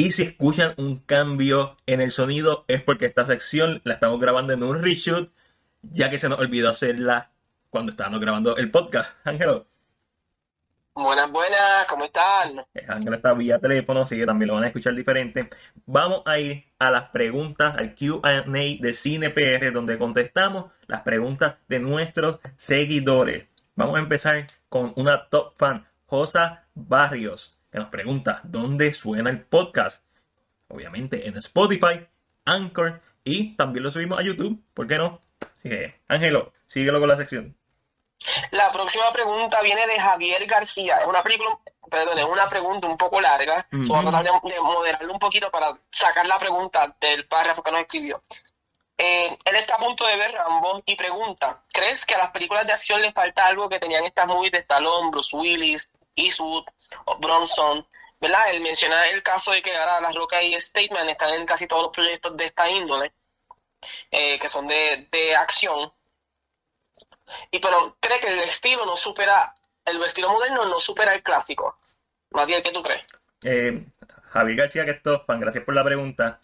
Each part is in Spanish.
Y si escuchan un cambio en el sonido es porque esta sección la estamos grabando en un reshoot, ya que se nos olvidó hacerla cuando estábamos grabando el podcast. Ángelo. Buenas, buenas, ¿cómo están? Ángelo está vía teléfono, así que también lo van a escuchar diferente. Vamos a ir a las preguntas, al QA de CinePR, donde contestamos las preguntas de nuestros seguidores. Vamos a empezar con una top fan, Josa Barrios, que nos pregunta dónde suena el podcast. Obviamente en Spotify, Anchor y también lo subimos a YouTube, ¿por qué no? Así que, Ángelo, síguelo con la sección. La próxima pregunta viene de Javier García. Es una película, perdón, es una pregunta un poco larga. Vamos a tratar de, moderarlo un poquito para sacar la pregunta del párrafo que nos escribió. Eh, él está a punto de ver Rambo y pregunta, ¿crees que a las películas de acción le falta algo que tenían estas movies de Stallone, Bruce Willis, Eastwood, Bronson? ¿Verdad? Él menciona el caso de que ahora Las Rocas y Statement están en casi todos los proyectos de esta índole, eh, que son de, de acción y pero cree que el estilo no supera, el estilo moderno no supera el clásico. Matiel, ¿qué tú crees? Eh, Javier García, que esto fan, gracias por la pregunta.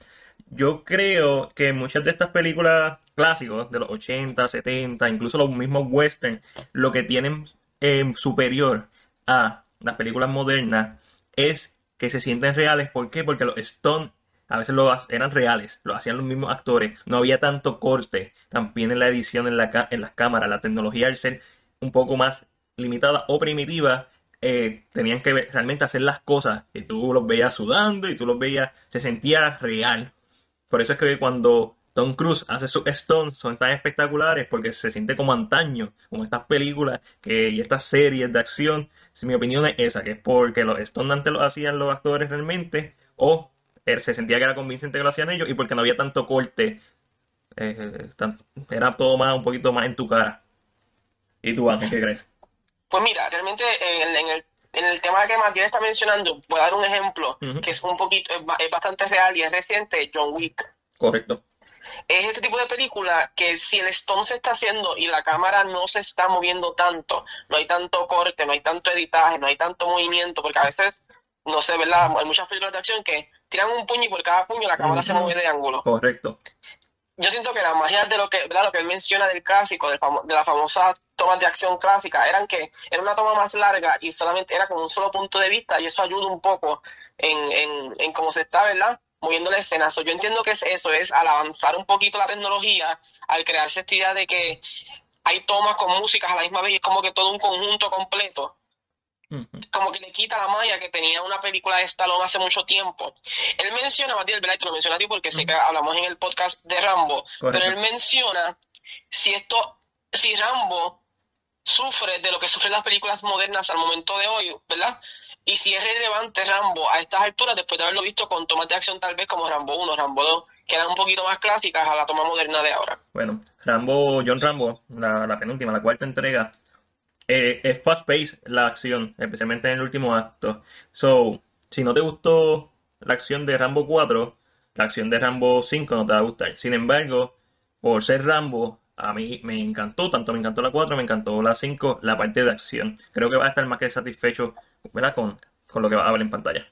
Yo creo que muchas de estas películas clásicos de los 80, 70, incluso los mismos western, lo que tienen eh, superior a las películas modernas es que se sienten reales. ¿Por qué? Porque los Stone a veces lo, eran reales, lo hacían los mismos actores, no había tanto corte, también en la edición en, la, en las cámaras, la tecnología al ser un poco más limitada o primitiva, eh, tenían que realmente hacer las cosas y tú los veías sudando y tú los veías, se sentía real. Por eso es que cuando Tom Cruise hace sus stones son tan espectaculares porque se siente como antaño, como estas películas que, y estas series de acción. Si mi opinión es esa, que es porque los stones antes los hacían los actores realmente o se sentía que era convincente que lo hacían ellos y porque no había tanto corte. Eh, era todo más, un poquito más en tu cara. ¿Y tú, Ángel, qué crees? Pues mira, realmente en, el, en el tema que Martín está mencionando, voy a dar un ejemplo que es un poquito, es, bastante real y es reciente, John Wick. Correcto. Es este tipo de película que si el stone se está haciendo y la cámara no se está moviendo tanto, no hay tanto corte, no hay tanto editaje, no hay tanto movimiento, porque a veces, no sé, ¿verdad? Hay muchas películas de acción que tiran un puño y por cada puño la cámara se mueve de ángulo. Correcto. Yo siento que la magia de lo que, ¿verdad? lo que él menciona del clásico, de la famosa toma de acción clásica, eran que era una toma más larga y solamente era con un solo punto de vista y eso ayuda un poco en, en, en cómo se está, ¿verdad? Moviendo la escena. yo entiendo que es eso, es al avanzar un poquito la tecnología, al crearse esta idea de que hay tomas con músicas a la misma vez y es como que todo un conjunto completo como que le quita la magia que tenía una película de Stallone hace mucho tiempo. Él menciona, Matías, ¿verdad? Te lo menciona a ti porque sé que hablamos en el podcast de Rambo, pero él menciona si esto, si Rambo sufre de lo que sufren las películas modernas al momento de hoy, ¿verdad? Y si es relevante Rambo a estas alturas, después de haberlo visto con tomas de acción tal vez como Rambo 1, Rambo 2, que eran un poquito más clásicas a la toma moderna de ahora. Bueno, Rambo, John Rambo, la, penúltima, la cuarta entrega, eh, es fast pace la acción, especialmente en el último acto. So, si no te gustó la acción de Rambo 4, la acción de Rambo 5 no te va a gustar. Sin embargo, por ser Rambo, a mí me encantó, tanto me encantó la 4, me encantó la 5, la parte de acción. Creo que va a estar más que satisfecho Con, con lo que va a ver en pantalla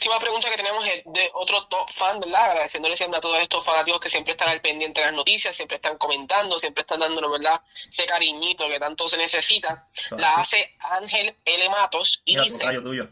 última pregunta que tenemos es de otro top fan, ¿verdad? Agradeciéndole siempre a todos estos fanáticos que siempre están al pendiente de las noticias, siempre están comentando, siempre están dándonos, ¿verdad? Ese cariñito que tanto se necesita. La hace Ángel L. Matos y dice... Tocayo tuyo.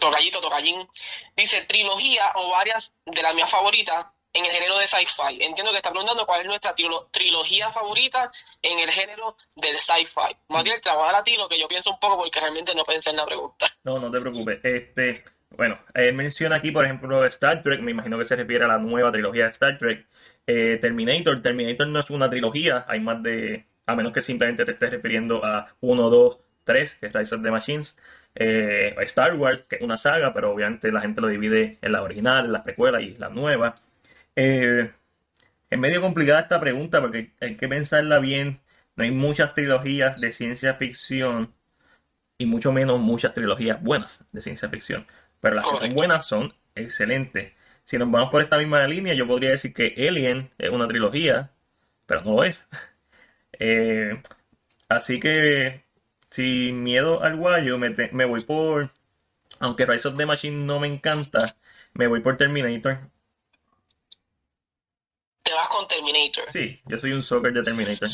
Tocallito, tocallín. Dice, trilogía o varias de las mías favoritas en el género de sci-fi. Entiendo que está preguntando cuál es nuestra trilogía favorita en el género del sci-fi. Bien, trabajar a ti lo que yo pienso un poco porque realmente no pensé en la pregunta. No, no te preocupes. Este, bueno, él menciona aquí, por ejemplo, Star Trek, me imagino que se refiere a la nueva trilogía de Star Trek. Eh, Terminator, Terminator no es una trilogía, hay más de, a menos que simplemente te estés refiriendo a 1, 2, 3, que es Rise of the Machines. Eh, Star Wars, que es una saga, pero obviamente la gente lo divide en la original, en las precuelas y la nueva. Eh, es medio complicada esta pregunta porque hay que pensarla bien. No hay muchas trilogías de ciencia ficción y mucho menos muchas trilogías buenas de ciencia ficción. Pero las que son buenas son excelentes. Si nos vamos por esta misma línea, yo podría decir que Alien es una trilogía, pero no lo es. Eh, así que, sin miedo al guayo, me, voy por aunque Rise of the Machine no me encanta, me voy por Terminator. Con Terminator. Sí, yo soy un soccer de Terminator.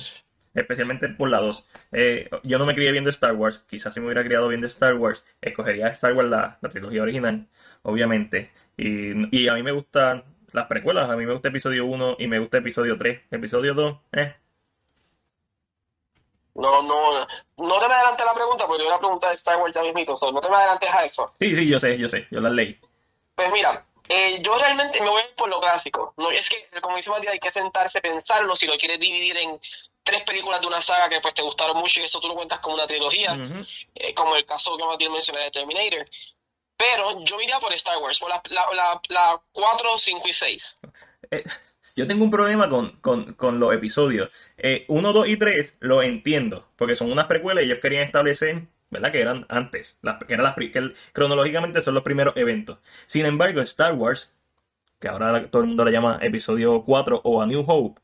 Especialmente por la 2. Eh, yo no me crié viendo Star Wars. Quizás si me hubiera criado viendo Star Wars, escogería Star Wars la, la trilogía original, obviamente. Y, y a mí me gustan las precuelas. A mí me gusta episodio 1 y me gusta episodio 3. Episodio 2, eh. No, no, no te me adelantes la pregunta porque yo una pregunta de Star Wars ya mismito, so, no te me adelantes a eso. Sí, sí, yo sé, yo sé, yo las leí. Pues mira, eh, yo realmente me voy por lo clásico. No, es que, como dice Matías, hay que sentarse, pensarlo, si lo quieres dividir en tres películas de una saga que pues te gustaron mucho y eso tú lo cuentas como una trilogía, Ujú. eh, como el caso que Matías mencionó de Terminator. Pero yo iría por Star Wars, por la, la, la, la 4, 5 y 6. Eh, yo tengo un problema con, con, con los episodios. Eh, 1, 2 y 3 lo entiendo, porque son unas precuelas y ellos querían establecer, ¿verdad? Que eran antes, las, que eran las, que el- cronológicamente son los primeros eventos. Sin embargo, Star Wars, que ahora todo el mundo le llama episodio 4 o A New Hope,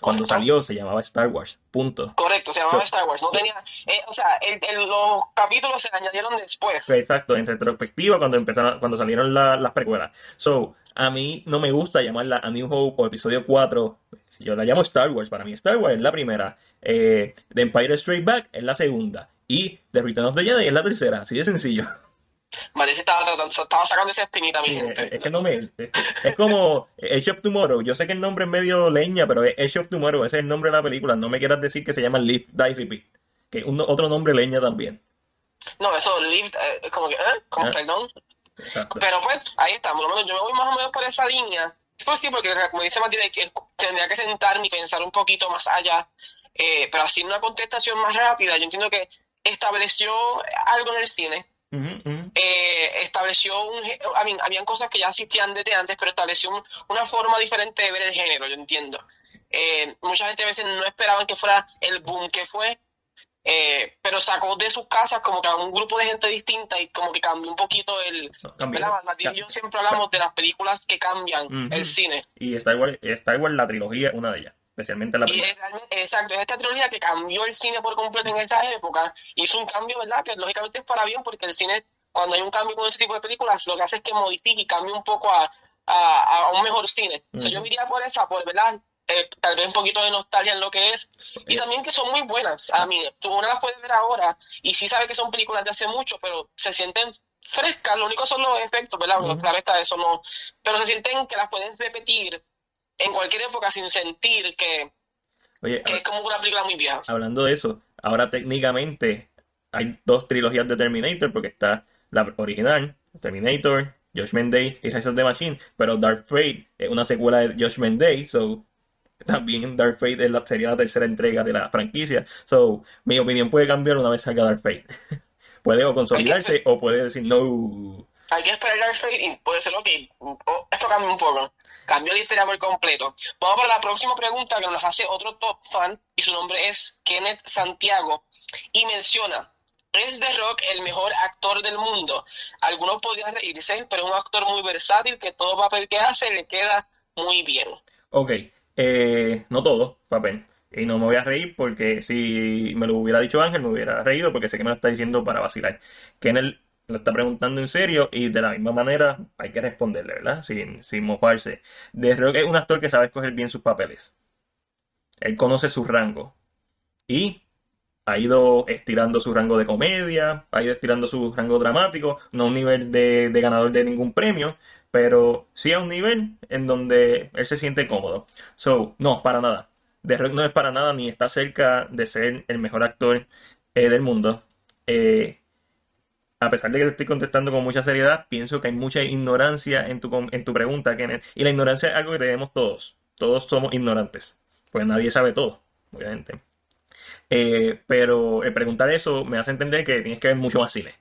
cuando Correcto. salió se llamaba Star Wars, punto. Correcto, se llamaba So- Star Wars. No tenía, eh, o sea, el, el- los capítulos se añadieron después. Exacto, en retrospectiva cuando empezaron, cuando salieron la- las precuelas. So, a mí no me gusta llamarla A New Hope o episodio 4. Yo la llamo Star Wars. Para mí Star Wars es la primera. Eh, The Empire Strikes Back es la segunda. Y The Return of the Jedi es la tercera. Así de sencillo. Matías estaba, estaba sacando esa espinita, mi Sí, gente. es, que no me... Es, es como Edge of Tomorrow. Yo sé que el nombre es medio leña, pero es Edge of Tomorrow. Ese es el nombre de la película. No me quieras decir que se llama Live, Die, Repeat. Que es un- otro nombre leña también. No, eso, lived, eh, como que, ¿eh? Como, Ah. perdón. Exacto. Pero pues, ahí está, por lo menos yo me voy más o menos por esa línea. Pues sí, porque como dice Matilde, tendría que sentarme y pensar un poquito más allá. Eh, pero así una contestación más rápida, yo entiendo que estableció algo en el cine. Eh, estableció un... I mean, habían cosas que ya existían desde antes, pero estableció un- una forma diferente de ver el género, yo entiendo. Eh, mucha gente a veces no esperaban que fuera el boom que fue, eh, pero sacó de sus casas como que a un grupo de gente distinta y como que cambió un poquito el... ¿verdad? Y yo siempre hablamos de las películas que cambian el cine. Y Star Wars, Star Wars, la trilogía, una de ellas. Especialmente la primera. exacto, es esta trilogía que cambió el cine por completo en esa época. Hizo un cambio, ¿verdad? Que lógicamente es para bien, porque el cine, cuando hay un cambio con ese tipo de películas, lo que hace es que modifique y cambie un poco a, a, a un mejor cine. O sea, yo iría por esa, por, ¿verdad? Eh, tal vez un poquito de nostalgia en lo que es. Y Eh. también que son muy buenas. A mí, tú una las puedes ver ahora y sí sabes que son películas de hace mucho, pero se sienten frescas. Lo único son los efectos, ¿verdad? Bueno, Ujú. claro está, eso no. Pero se sienten que las pueden repetir en cualquier época sin sentir que Oye, que es como una película muy vieja. hablando de eso, ahora técnicamente hay dos trilogías de Terminator, porque está la original, Terminator, Judgment Day y Rise of the Machine, pero Dark Fate es una secuela de Judgment Day, so también Dark Fate es la, sería la tercera entrega de la franquicia, so mi opinión puede cambiar una vez salga Dark Fate. puede o consolidarse o puede decir no. Hay que esperar Dark Fate y puede ser, ok, oh, esto cambia un poco. Cambió la historia por completo. Vamos para la próxima pregunta que nos hace otro top fan y su nombre es Kenneth Santiago y menciona, ¿es The Rock el mejor actor del mundo? Algunos podrían reírse, pero es un actor muy versátil que todo papel que hace le queda muy bien. Ok, eh, no todo, papel. Y no me voy a reír porque si me lo hubiera dicho Ángel, me hubiera reído porque sé que me lo está diciendo para vacilar. Él lo está preguntando en serio y de la misma manera hay que responderle, ¿verdad? Sin, sin mofarse. The Rock es un actor que sabe escoger bien sus papeles. Él conoce su rango. Y ha ido estirando su rango de comedia, ha ido estirando su rango dramático, no a un nivel de, de ganador de ningún premio, pero sí a un nivel en donde él se siente cómodo. So, no, para nada. The Rock no es para nada ni está cerca de ser el mejor actor eh, del mundo. Eh, a pesar de que te estoy contestando con mucha seriedad, pienso que hay mucha ignorancia en tu, en tu pregunta, Kenneth. Y la ignorancia es algo que tenemos todos. Todos somos ignorantes. Pues nadie sabe todo, obviamente. Eh, pero el preguntar eso me hace entender que tienes que ver mucho más cine.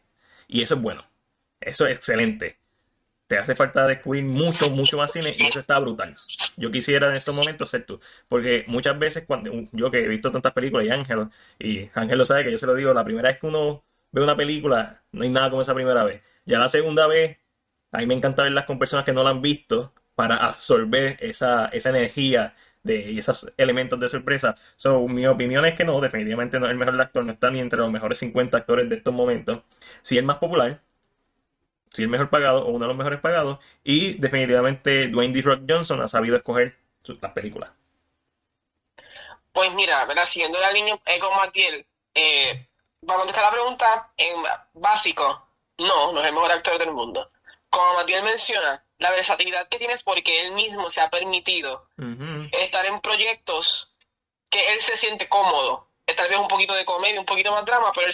Y eso es bueno. Eso es excelente. Te hace falta descubrir mucho, mucho más cine y eso está brutal. Yo quisiera en estos momentos ser tú. Porque muchas veces, cuando yo que he visto tantas películas y Ángel, y Ángel lo sabe que yo se lo digo, la primera vez que uno ve una película, no hay nada como esa primera vez. Ya la segunda vez, a mí me encanta verlas con personas que no la han visto para absorber esa, esa energía de, y esos elementos de sorpresa. So, mi opinión es que no, definitivamente no es el mejor actor, no está ni entre los mejores 50 actores de estos momentos. Sí, el más popular, si el mejor pagado o uno de los mejores pagados. Y definitivamente Dwayne D. Rock Johnson ha sabido escoger las películas. Pues mira, ¿verdad? Siguiendo la línea con Matiel, eh, para contestar la pregunta, en básico, no, no es el mejor actor del mundo. Como Matiel menciona, la versatilidad que tiene es porque él mismo se ha permitido estar en proyectos que él se siente cómodo. Tal vez un poquito de comedia, un poquito más drama, pero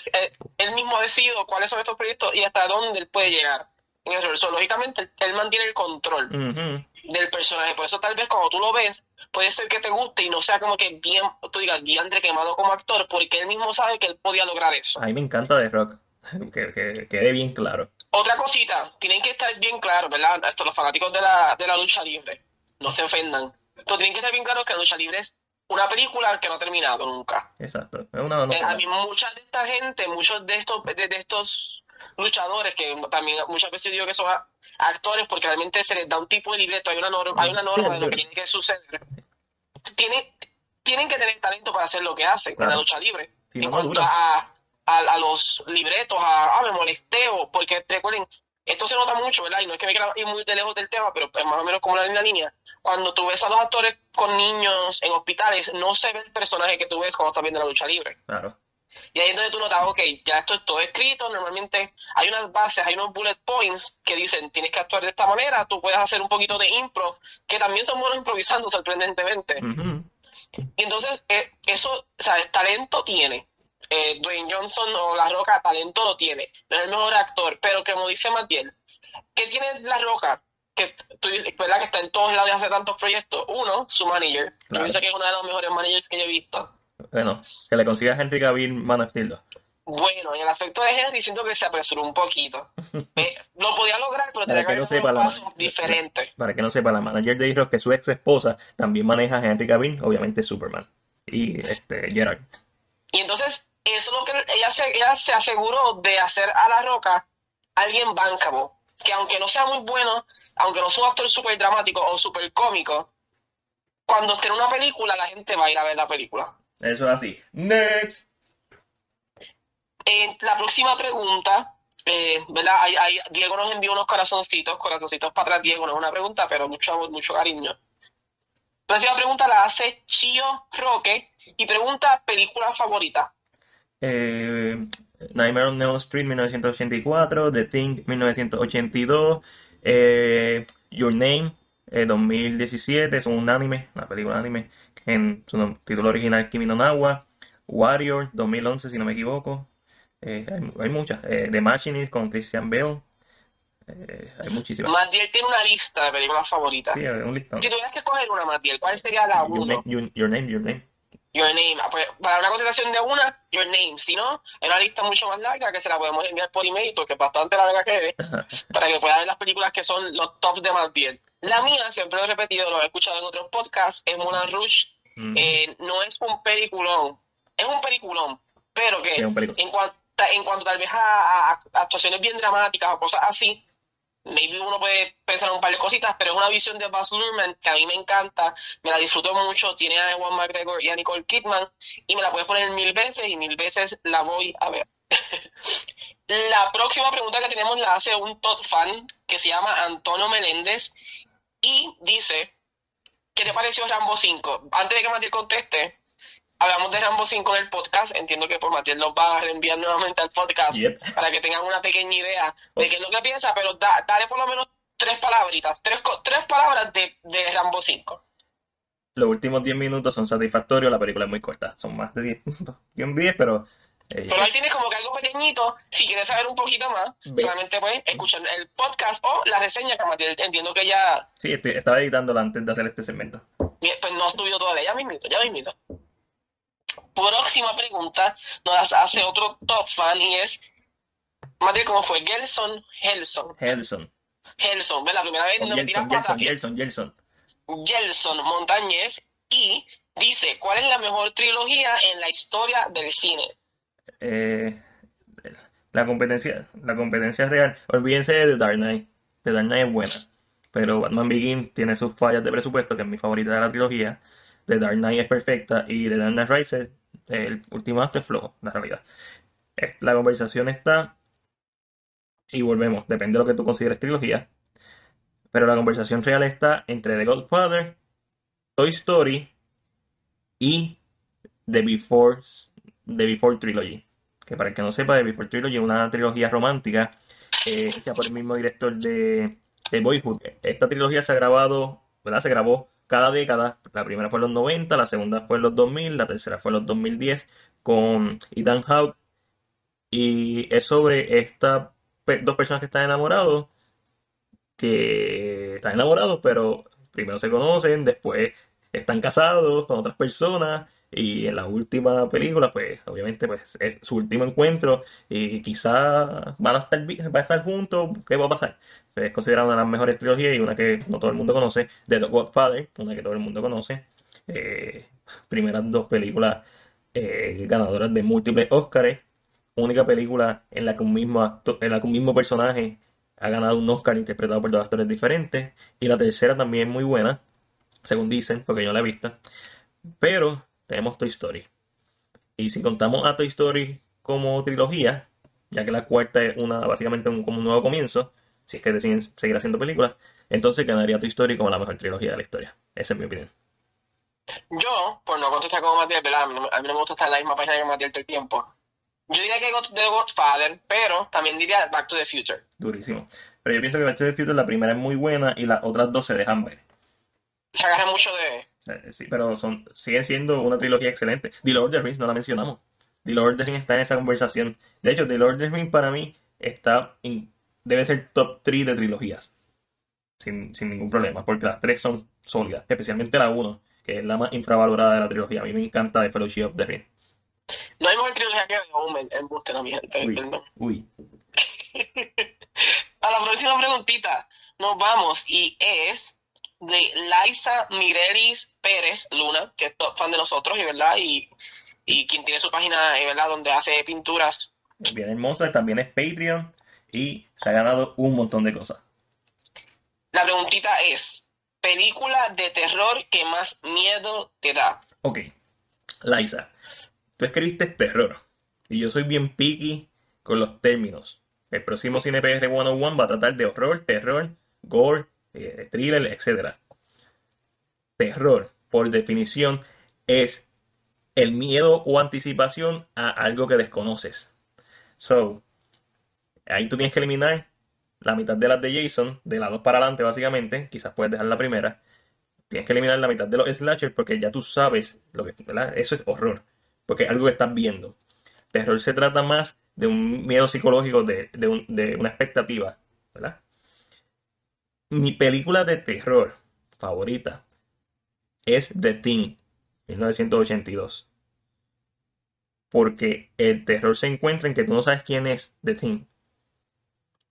él, mismo ha decidido cuáles son estos proyectos y hasta dónde él puede llegar. En eso, So, lógicamente, él, mantiene el control del personaje. Por eso tal vez cuando tú lo ves, puede ser que te guste y no sea como que bien, tú digas, diantre quemado como actor, porque él mismo sabe que él podía lograr eso. A mí me encanta The Rock. Que, que quede bien claro. Otra cosita, tienen que estar bien claros, ¿verdad? Esto, los fanáticos de la, de la lucha libre, no se ofendan, pero tienen que estar bien claros que la lucha libre es una película que no ha terminado nunca. Exacto. Es una no, Eh, a mí mucha de esta gente, muchos de estos, de, de estos luchadores, que también muchas veces digo que son actores porque realmente se les da un tipo de libreto, hay una norma, hay una norma de lo que tiene que suceder. Tienen, tienen que tener talento para hacer lo que hacen en la lucha libre. En cuanto a, a, a los libretos, a, ah, me molesté, o- porque recuerden, esto se nota mucho, ¿verdad? Y no es que me quiera ir muy de lejos del tema, pero es más o menos como la misma línea. Cuando tú ves a los actores con niños en hospitales, no se ve el personaje que tú ves cuando estás viendo la lucha libre. Claro. Y ahí es donde tú notas, ok, ya esto es todo escrito, normalmente hay unas bases, hay unos bullet points que dicen, tienes que actuar de esta manera, tú puedes hacer un poquito de improv, que también son buenos improvisando sorprendentemente. Y entonces, eh, eso, ¿sabes? Talento tiene. Eh, Dwayne Johnson o La Roca, talento lo tiene. No es el mejor actor, pero como dice Matiel, ¿qué tiene La Roca? Que tú dices, ¿verdad? Que está en todos lados y hace tantos proyectos. Uno, su manager. Yo pienso que es uno de los mejores managers que yo he visto. Bueno, que le consiga a Henry Cavill Man of Steel 2. Bueno, en el aspecto de Henry siento que se apresuró un poquito. Eh, lo podía lograr, pero tenía que no haber sepa un paso diferente. Para que no sepa, la manager de Rock, que su ex esposa, también maneja a Henry Cavill, obviamente Superman. Y este Gerard. Y entonces, eso es lo que ella se, ella se aseguró de hacer a La Roca alguien bancable. Que aunque no sea muy bueno, aunque no sea un actor súper dramático o súper cómico, cuando esté en una película, la gente va a ir a ver la película. Eso es así. Next. Eh, la próxima pregunta, eh, ¿verdad? Hay- hay- Diego nos envió unos corazoncitos, corazoncitos para atrás, Diego, no es una pregunta, pero mucho amor, mucho cariño. La próxima pregunta la hace Chio Roque y pregunta película favorita. Eh, Nightmare on Elm Street 1984, The Thing 1982, eh, Your Name eh, 2017, es un anime, una película anime, en su título original Kimi no Nawa, Warrior 2011 si no me equivoco, eh, hay, hay muchas, eh, The Machinist con Christian Bale, eh, hay muchísimas. Matiel tiene una lista de películas favoritas. Sí, un listón. Si tuvieras que escoger una, Matiel, ¿cuál sería la Your uno? name, your, your name, your name. Your Name. Ah, pues, para una contestación de una, Your Name. Si no, es una lista mucho más larga que se la podemos enviar por email porque es bastante larga que es, para que pueda ver las películas que son los tops de Matiel. La mía, siempre lo he repetido, lo he escuchado en otros podcasts, es Moulin Rouge. Mm. Eh, no es un peliculón, es un peliculón, pero que Sí, en, cuanto, en cuanto tal vez a, a- a actuaciones bien dramáticas o cosas así, maybe uno puede pensar en un par de cositas, pero es una visión de Baz Luhrmann que a mí me encanta, me la disfruto mucho, tiene a Ewan McGregor y a Nicole Kidman, y me la puedes poner mil veces y mil veces la voy a ver. la próxima pregunta que tenemos la hace un top fan que se llama Antonio Meléndez y dice, ¿qué te pareció Rambo 5? Antes de que Matiel conteste, hablamos de Rambo 5 en el podcast, entiendo que por Matiel nos va a reenviar nuevamente al podcast Yep. para que tengan una pequeña idea de qué es lo que piensa, pero da- dale por lo menos tres palabritas, tres, tres palabras de, de Rambo 5. Los últimos 10 minutos son satisfactorios, la película es muy corta, son más de 10 minutos. Yo 10, pero... eh, Pero ahí tienes como que algo pequeñito, si quieres saber un poquito más, Ve. solamente puedes escuchar el podcast o la reseña que Matiel entiendo que ya sí, estoy- estaba editándola antes de hacer este segmento. pues no ha subido todavía, ya mismito, ya mismito. Próxima pregunta nos la hace otro top fan y es, Matiel, ¿cómo fue? Gelson, Gelson, Helson. Gelson, ¿ves? La primera vez O no me tiras. Gelson, Gelson, Gelson. Gelson Montañez y dice, ¿cuál es la mejor trilogía en la historia del cine? Eh, la competencia, la competencia real. Olvídense de The Dark Knight. The Dark Knight es buena. Pero Batman Begins tiene sus fallas de presupuesto, que es mi favorita de la trilogía. The Dark Knight es perfecta. Y The Dark Knight Rises, el último acto es flojo, la realidad. La conversación está y volvemos, depende de lo que tú consideres trilogía. Pero la conversación real está entre The Godfather, Toy Story y The Before, The Before Trilogy. Que para el que no sepa, The Before Trilogy es una trilogía romántica eh, hecha por el mismo director de, de Boyhood. Esta trilogía se ha grabado, ¿verdad? Se grabó cada década. La primera fue en los 90, la segunda fue en los 2000, la tercera fue en los 2010 con Ethan Hawke. Y es sobre estas dos personas que están enamorados, que están enamorados, pero primero se conocen, después están casados con otras personas y en la última película, pues obviamente pues, es su último encuentro y quizá van a estar, van a estar juntos, ¿qué va a pasar? Es considerada una de las mejores trilogías y una que no todo el mundo conoce, The Godfather, una que todo el mundo conoce. Eh, primeras dos películas eh, ganadoras de múltiples Oscars. Única película en la que un mismo en la que un mismo personaje ha ganado un Oscar interpretado por dos actores diferentes. Y la tercera también es muy buena, según dicen, porque yo la he visto. Pero tenemos Toy Story. Y si contamos a Toy Story como trilogía, ya que la cuarta es una, básicamente un, como un nuevo comienzo, si es que deciden seguir haciendo películas, entonces ganaría Toy Story como la mejor trilogía de la historia. Esa es mi opinión. Yo, por no contestar como Matías, ¿verdad? A mí, no, a mí no me gusta estar en la misma página que Matías todo el tiempo. Yo diría que The Godfather, pero también diría Back to the Future. Durísimo. Pero yo pienso que Back to the Future la primera es muy buena y las otras dos se dejan ver. Se agarra mucho de... Sí, pero son, siguen siendo una trilogía excelente. The Lord of the Rings no la mencionamos. The Lord of the Rings está en esa conversación. De hecho, The Lord of the Rings para mí está en, debe ser top 3 de trilogías. Sin, sin ningún problema, porque las tres son sólidas, especialmente la 1, que es la más infravalorada de la trilogía. A mí me encanta The Fellowship of the Ring. No hay mejor trilogía que The Omen, en Buster, mi gente. Uy, uy. A la próxima preguntita nos vamos y es de Liza Mirelis Pérez Luna, que es fan de nosotros, y verdad, y, y quien tiene su página, verdad, donde hace pinturas. Bien hermosa, también es Patreon y se ha ganado un montón de cosas. La preguntita es, película de terror que más miedo te da. Ok, Liza, tú escribiste terror y yo soy bien picky con los términos. El próximo CinePR 101 va a tratar de horror, terror, gore, eh, thriller, etc. Terror, por definición, es el miedo o anticipación a algo que desconoces. So, ahí tú tienes que eliminar la mitad de las de Jason, de las dos para adelante básicamente, quizás puedes dejar la primera. Tienes que eliminar la mitad de los slashers porque ya tú sabes lo que, ¿verdad? Eso es horror, porque es algo que estás viendo. Terror se trata más de un miedo psicológico, de, de, de una expectativa, ¿verdad? Mi película de terror favorita es The Thing, 1982. Porque el terror se encuentra en que tú no sabes quién es The Thing.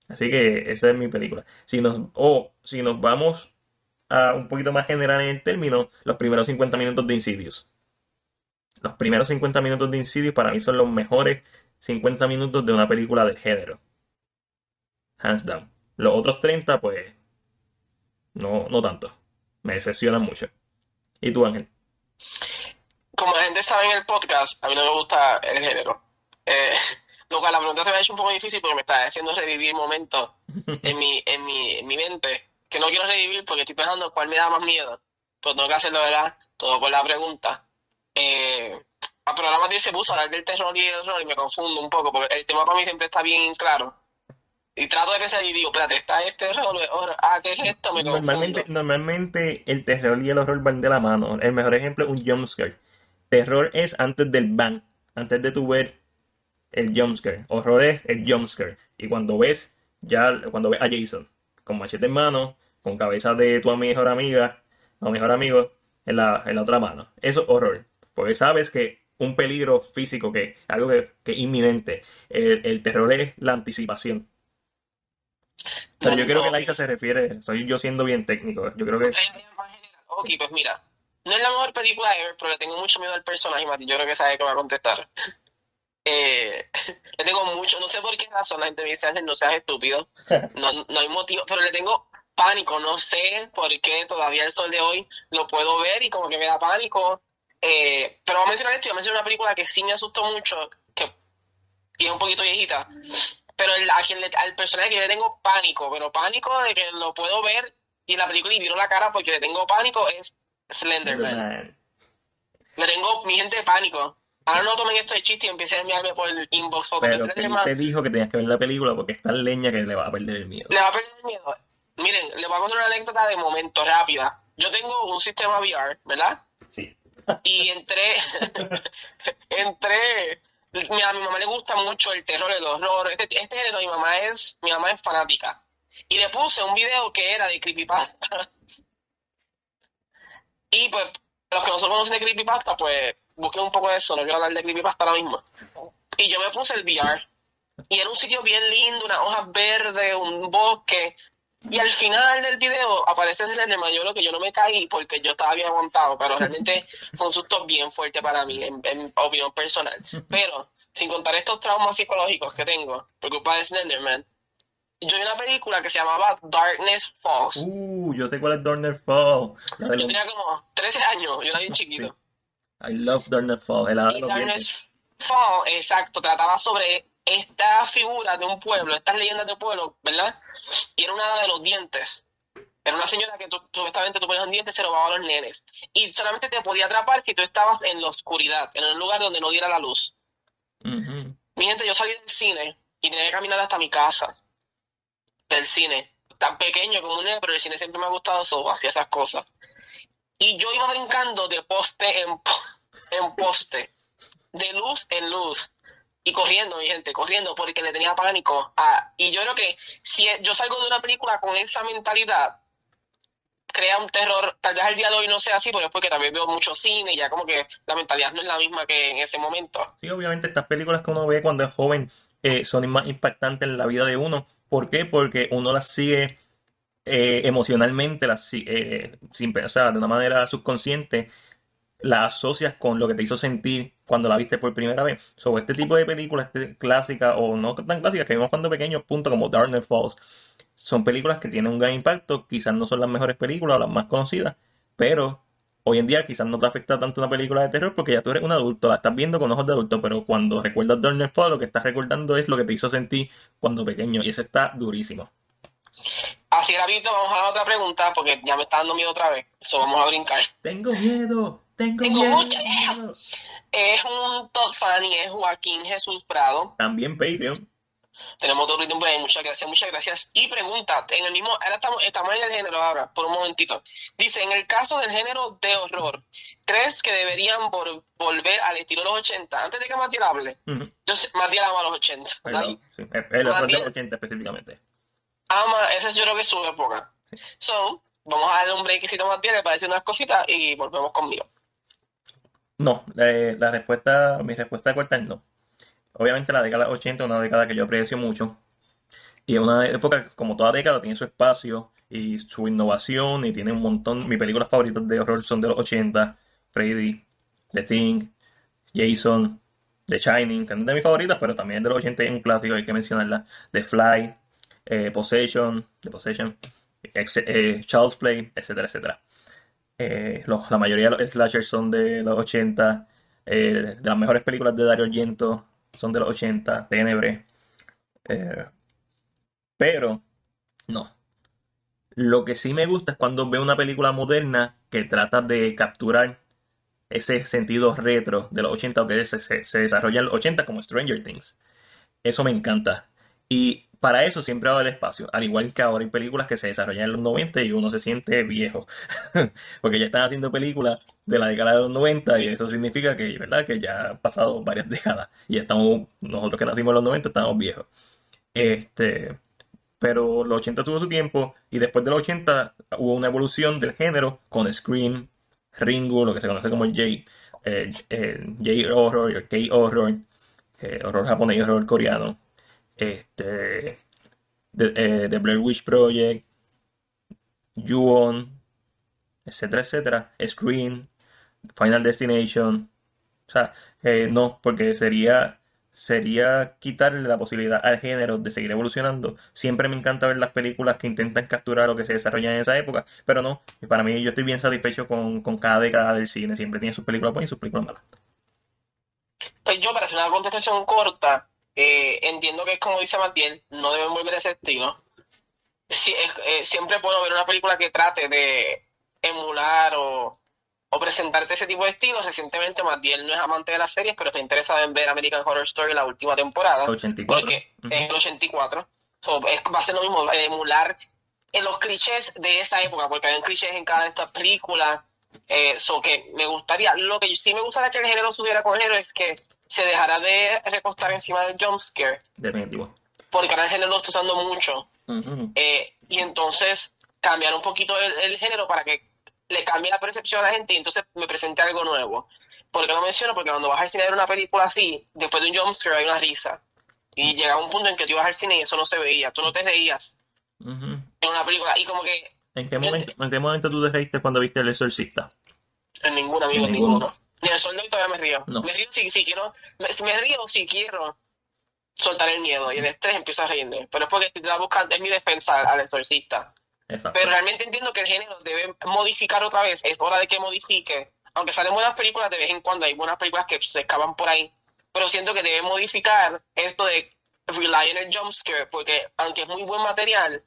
Así que esa es mi película. Si nos, o si nos vamos a un poquito más general en el término, los primeros 50 minutos de Insidious. Los primeros 50 minutos de Insidious para mí son los mejores 50 minutos de una película de género. Hands down. Los otros 30, pues, no, no tanto. Me decepcionan mucho. ¿Y tú, Ángel? Como la gente sabe en el podcast, a mí no me gusta el género. Eh, lo cual la pregunta se me ha hecho un poco difícil porque me está haciendo revivir momentos en mi, en mi, en mi mente que no quiero revivir porque estoy pensando cuál me da más miedo. Pero tengo que hacerlo, ¿verdad? Todo por la pregunta. Eh, a programa de se puso hablar del terror y el horror y me confundo un poco porque el tema para mí siempre está bien claro. Y trato de pensar y digo, espérate, está este horror, ah, ¿qué es esto? Me Normalmente, normalmente el terror y el horror van de la mano. El mejor ejemplo es un jumpscare. Terror es antes del bang, antes de tu ver el jumpscare. Horror es el jumpscare. Y cuando ves, ya, cuando ves a Jason, con machete en mano, con cabeza de tu mejor amiga, o mejor amigo, en la, en la otra mano. Eso es horror. Porque sabes que un peligro físico, que algo que, que es inminente. El, el terror es la anticipación. Pero yo creo que Laisa se refiere, soy yo siendo bien técnico. Yo creo que. Ok, pues mira, no es la mejor película ever, pero le tengo mucho miedo al personaje, Mati. Yo creo que sabe que va a contestar. Eh, le tengo mucho, no sé por qué razón la gente me dice, Ángel, no seas estúpido. No, no hay motivo, pero le tengo pánico. No sé por qué todavía el sol de hoy lo puedo ver y como que me da pánico. Eh, pero voy a mencionar esto, voy a mencionar una película que sí me asustó mucho, que y es un poquito viejita, pero el, a quien le- al personaje que yo le tengo pánico, pero pánico de que lo puedo ver y en la película y viro la cara porque le tengo pánico es Slenderman. Le tengo mi gente de pánico. Ahora no tomen esto de chiste y empiecen a enviarme por el inbox fotos de Pero que Slenderman. te dijo que tenías que ver la película porque está leña que le va a perder el miedo. Le va a perder el miedo. Miren, le voy a contar una anécdota de momento rápida. Yo tengo un sistema VR, ¿verdad? Sí. Y entré, entré, a mi mamá le gusta mucho el terror, el horror, este, este género, mi mamá es, mi mamá es fanática. Y le puse un video que era de creepypasta. Y pues, los que no se conocen de creepypasta, pues, busquen un poco de eso, no quiero hablar de creepypasta ahora mismo. Y yo me puse el VR. Y era un sitio bien lindo, unas hojas verdes, un bosque. Y al final del video aparece Slenderman. Yo creo que yo no me caí porque yo estaba bien aguantado, pero realmente fue un susto bien fuerte para mí, en, en opinión personal. Pero, sin contar estos traumas psicológicos que tengo por culpa de Slenderman, yo vi una película que se llamaba Darkness Falls. Uh, yo sé cuál es Dorner Fall. La de Yo tenía como 13 años, yo era bien chiquito. I love Dorner Fall. El de Y. Darkness Fall, exacto, trataba sobre esta figura de un pueblo, estas leyendas de pueblo, ¿verdad? Y era una de los dientes. Era una señora que tú, supuestamente tú ponías un diente y se robaba a los nenes. Y solamente te podía atrapar si tú estabas en la oscuridad, en un lugar donde no diera la luz. Ujú. Mi gente, yo salí del cine y tenía que caminar hasta mi casa. Del cine. Tan pequeño como un nene, pero el cine siempre me ha gustado eso, hacía esas cosas. Y yo iba brincando de poste en, en poste, de luz en luz. Y corriendo, mi gente, corriendo, porque le tenía pánico. a- y yo creo que si yo salgo de una película con esa mentalidad, crea un terror, tal vez al día de hoy no sea así, pero es porque también veo mucho cine y ya como que la mentalidad no es la misma que en ese momento. Sí, obviamente estas películas que uno ve cuando es joven eh, son más impactantes en la vida de uno. ¿Por qué? Porque uno las sigue eh, emocionalmente, las, eh, sin pensar, de una manera subconsciente, la asocias con lo que te hizo sentir cuando la viste por primera vez. Sobre este tipo de películas este, clásicas o no tan clásicas que vimos cuando pequeños, punto como Darkner Falls, son películas que tienen un gran impacto, quizás no son las mejores películas o las más conocidas, pero hoy en día quizás no te afecta tanto una película de terror porque ya tú eres un adulto, la estás viendo con ojos de adulto, pero cuando recuerdas Darkner Falls lo que estás recordando es lo que te hizo sentir cuando pequeño y eso está durísimo. Así rapidito, vamos a la otra pregunta, porque ya me está dando miedo otra vez. Eso vamos a brincar. Tengo miedo, tengo, Tengo miedo. mucho miedo. Es un top fan y es Joaquín Jesús Prado. También Patreon. Tenemos otro ritmo por ahí. Muchas gracias, muchas gracias. Y pregunta, en el mismo, ahora estamos, estamos en el género ahora, por un momentito. Dice, en el caso del género de horror, ¿crees que deberían vol- volver al estilo de los 80? Antes de que Matías hable. Ujú. Yo sé, Matías ama los 80. ¿verdad? Perdón, sí, el el horror de Matías- los 80 específicamente. Ama, esa yo creo que es su época. So, vamos a darle un breakcito a Matías, le para decir unas cositas y volvemos conmigo. No, la, la respuesta, mi respuesta corta es no. Obviamente la década 80 es una década que yo aprecio mucho. Y es una época, como toda década, tiene su espacio y su innovación y tiene un montón. Mis películas favoritas de horror son de los 80. Freddy, The Thing, Jason, The Shining, que no es de mis favoritas, pero también de los 80 es un clásico, hay que mencionarla. The Fly, eh, Possession, The Possession, eh, Play, etcétera, etcétera. Eh, la mayoría de los slashers son de los 80. eh, las mejores películas de Dario Argento son de los 80. Tenebre. Eh, pero, no. Lo que sí me gusta es cuando veo una película moderna que trata de capturar ese sentido retro de los 80 o que se desarrolla en los 80 como Stranger Things. Eso me encanta. Y para eso siempre va a espacio. Al igual que ahora hay películas que se desarrollan en los 90 y uno se siente viejo. Porque ya están haciendo películas de la década de los 90 y eso significa que, ¿verdad? que ya han pasado varias décadas. Y estamos, nosotros que nacimos en los 90 estamos viejos. Este, pero los 80 tuvo su tiempo y después de los 80 hubo una evolución del género con Scream, Ringu, lo que se conoce como J, eh, eh, J-horror, el K-horror, eh, horror japonés y horror coreano. Este, The, eh, The Blair Witch Project, Ju-on, etcétera, etcétera, Scream, Final Destination. O sea, eh, no, porque sería, sería quitarle la posibilidad al género de seguir evolucionando. Siempre me encanta ver las películas que intentan capturar lo que se desarrolla en esa época, pero no, para mí yo estoy bien satisfecho con, con cada década del cine. Siempre tiene sus películas buenas y sus películas malas. Pues yo, para hacer una contestación corta, Eh, entiendo que es como dice Matiel, no deben volver a ese estilo. Es- eh, siempre puedo ver una película que trate de emular o, o presentarte ese tipo de estilo. Recientemente Matiel no es amante de las series, pero está interesado en ver American Horror Story la última temporada. 84. Porque Ujú. es el 84. So, es, va a ser lo mismo, eh, emular en los clichés de esa época, porque hay clichés en cada de estas películas. Eh, so que me gustaría, lo que sí me gustaría que el género subiera con el género es que se dejara de recostar encima del jumpscare, Definitivo. porque ahora el género lo está usando mucho. Eh, y entonces cambiar un poquito el, el género para que le cambie la percepción a la gente y entonces me presente algo nuevo. ¿Por qué lo menciono? Porque cuando vas al cine a ver una película así, después de un jumpscare hay una risa. Y llega un punto en que tú ibas al cine y eso no se veía, tú no te reías en una película y como que ¿En qué, momento, ¿En qué momento tú te reíste cuando viste El Exorcista? en ningún amigo, En en ninguno. ninguno. Ni en el sol de hoy todavía me río. No. Me río si, si quiero, me, me río si quiero soltar el miedo y el estrés empiezo a reírme. Pero es porque te vas buscando, es mi defensa al, al exorcista. Exacto. Pero realmente entiendo que el género debe modificar otra vez. Es hora de que modifique. Aunque salen buenas películas de vez en cuando, hay buenas películas que se escapan por ahí. Pero siento que debe modificar esto de rely en el jumpscare, porque aunque es muy buen material,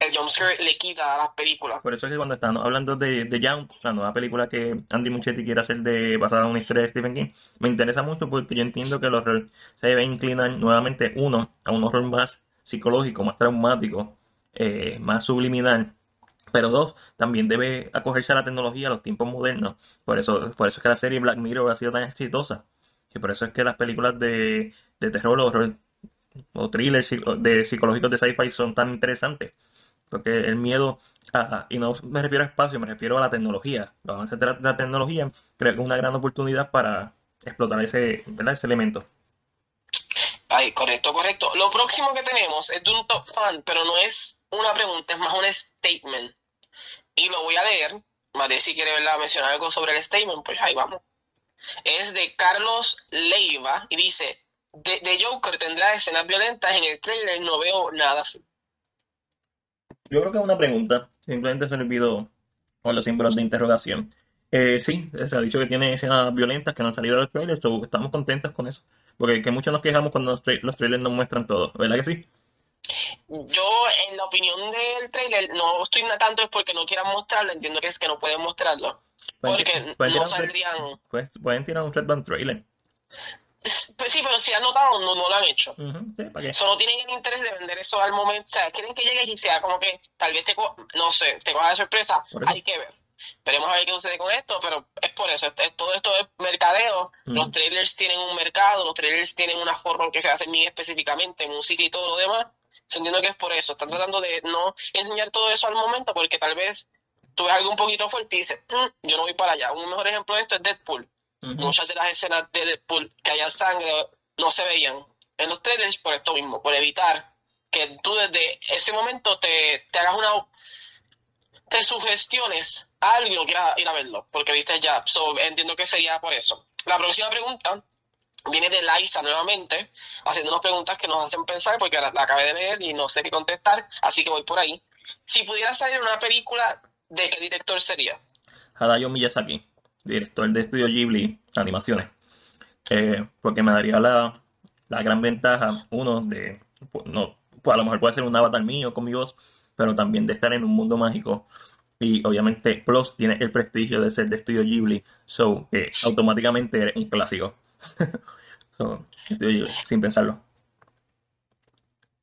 el jumpscare le quita a las películas. Por eso es que cuando estamos hablando de, de Jump, la nueva película que Andy Muschietti quiere hacer de, basada en una historia de Stephen King, me interesa mucho porque yo entiendo que el horror se debe inclinar nuevamente, uno, a un horror más psicológico, más traumático, eh, más subliminal, pero dos, también debe acogerse a la tecnología, a los tiempos modernos. Por eso, por eso es que la serie Black Mirror ha sido tan exitosa. Y por eso es que las películas de, de terror horror o thrillers de psicológicos de sci-fi son tan interesantes. Porque el miedo, a- y no me refiero a espacio, me refiero a la tecnología. Los avances de la, la tecnología creo que es una gran oportunidad para explotar ese, ¿verdad? ese elemento. Ay, correcto, correcto. Lo próximo que tenemos es de un top fan, pero no es una pregunta, es más un statement. Y lo voy a leer. Madre, si quiere mencionar algo sobre el statement, pues ahí vamos. Es de Carlos Leiva y dice: de, de Joker tendrá escenas violentas en el trailer, no veo nada así. Yo creo que es una pregunta, simplemente se le olvidó con los símbolos de interrogación. Eh, sí, se ha dicho que tiene escenas violentas que no han salido de los trailers, so estamos contentos con eso. Porque que muchos nos quejamos cuando los, tra- los trailers nos muestran todo, ¿verdad que sí? Yo, en la opinión del trailer, no estoy tanto es porque no quieran mostrarlo, entiendo que es que no pueden mostrarlo. Pueden- Porque pueden no un saldrían. pues, pueden tirar un Red Band trailer. Pues sí, pero si han notado, no, no lo han hecho. Ujú, sí, ¿para qué? Solo tienen el interés de vender eso al momento. O sea, quieren que llegues y sea como que tal vez te, co- no sé, te coja de sorpresa. Hay que ver. Veremos a ver qué sucede con esto, pero es por eso. Es- todo esto es mercadeo. Los trailers tienen un mercado, los trailers tienen una forma en que se hacen bien específicamente, música y todo lo demás. Yo entiendo que es por eso. Están tratando de no enseñar todo eso al momento porque tal vez tú ves algo un poquito fuerte y dices, "Mm, yo no voy para allá. Un mejor ejemplo de esto es Deadpool. Muchas de las escenas de Deadpool que haya sangre no se veían en los trailers por esto mismo, por evitar que tú desde ese momento te, te hagas una te sugestiones a no quieras ir a verlo, porque viste ya. So, entiendo que sería por eso. La próxima pregunta viene de Liza nuevamente, haciéndonos preguntas que nos hacen pensar, porque la, la acabé de leer y no sé qué contestar, así que voy por ahí. Si pudiera salir una película, ¿de qué director sería? Hayao Miyazaki, director de Estudio Ghibli Animaciones. Eh, porque me daría la, la gran ventaja, uno, de, pues, no, pues a lo mejor puede ser un avatar mío con mi voz, pero también de estar en un mundo mágico. Y obviamente Plus tiene el prestigio de ser de Estudio Ghibli, so que automáticamente eres un clásico. so, Estudio Ghibli, sin pensarlo.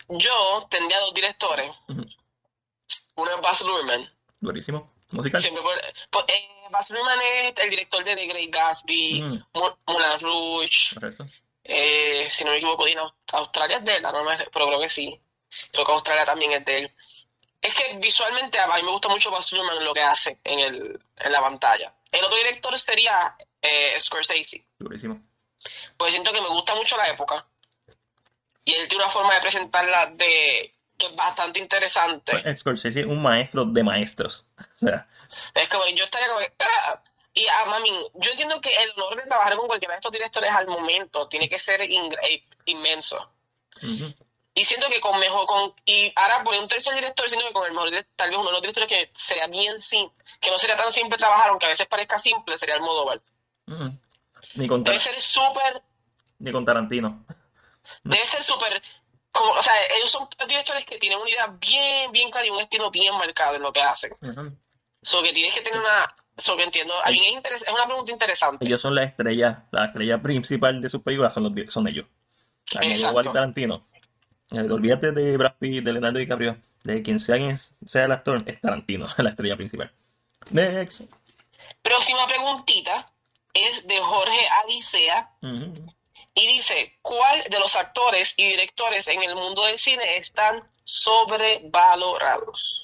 Yo tendría dos directores. Uno es Baz Luhrmann. Durísimo. Musical. Siempre por, por- Baz Luhrmann es el director de The Great Gatsby, Mm. Moulin Rouge, eh, si no me equivoco, tiene Aus- Australia es de él, no me- pero creo que sí. Creo que Australia también es de él. Es que visualmente a mí me gusta mucho Baz Luhrmann lo que hace en, el, en la pantalla. El otro director sería eh, Scorsese, Durísimo. porque siento que me gusta mucho la época. Y él tiene una forma de presentarla de que es bastante interesante. Pues, Scorsese es un maestro de maestros. O sea, Es como, yo estaría como, "Ah". y a mami, yo entiendo que el honor de trabajar con cualquiera de estos directores al momento tiene que ser in- eh, inmenso. Y siento que con mejor, con, y ahora por un tercer director, siento que con el mejor, tal vez uno de los directores que sería bien simple, que no sería tan simple trabajar, aunque a veces parezca simple, sería el Modoval. Ni con, Debe ser súper, ni con Tarantino. Debe ser súper... Como, o sea, ellos son directores que tienen una idea bien, bien clara y un estilo bien marcado en lo que hacen. Ujú. So que tienes que tener una... So que entiendo, a mí es, interes- es una pregunta interesante. Ellos son la estrella, la estrella principal de sus películas son, los, son ellos. Exacto. igual Tarantino. Eh, olvídate de Brad Pitt, de Leonardo DiCaprio, de quien sea, quien sea el actor, es Tarantino, la estrella principal. Next. Próxima preguntita es de Jorge Adicea y dice, ¿cuál de los actores y directores en el mundo del cine están sobrevalorados?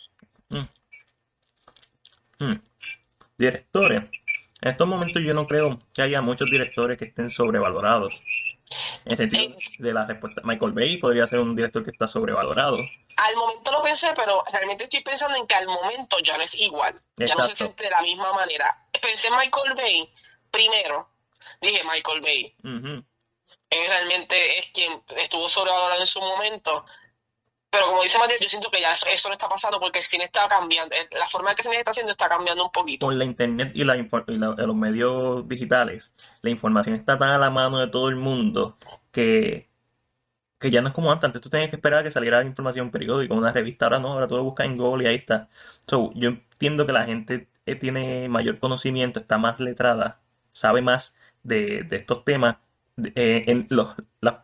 Hmm. Directores. En estos momentos yo no creo que haya muchos directores que estén sobrevalorados. En el sentido de la respuesta, Michael Bay podría ser un director que está sobrevalorado. Al momento lo pensé, pero realmente estoy pensando en que al momento ya no es igual. Ya no se siente de la misma manera. Pensé en Michael Bay primero. Dije Michael Bay. Él realmente es quien estuvo sobrevalorado en su momento. Pero como dice Matías, yo siento que ya eso, no está pasando porque el cine está cambiando. Eh, La forma en que el cine está haciendo está cambiando un poquito. Con la internet y, la la- los medios digitales, la información está tan a la mano de todo el mundo que, que ya no es como antes. Antes tú tenías que esperar a que saliera información en periódico, una revista. Ahora no, ahora tú lo buscas en Google y ahí está. So, yo entiendo que la gente eh, tiene mayor conocimiento, está más letrada, sabe más de, de estos temas. Eh,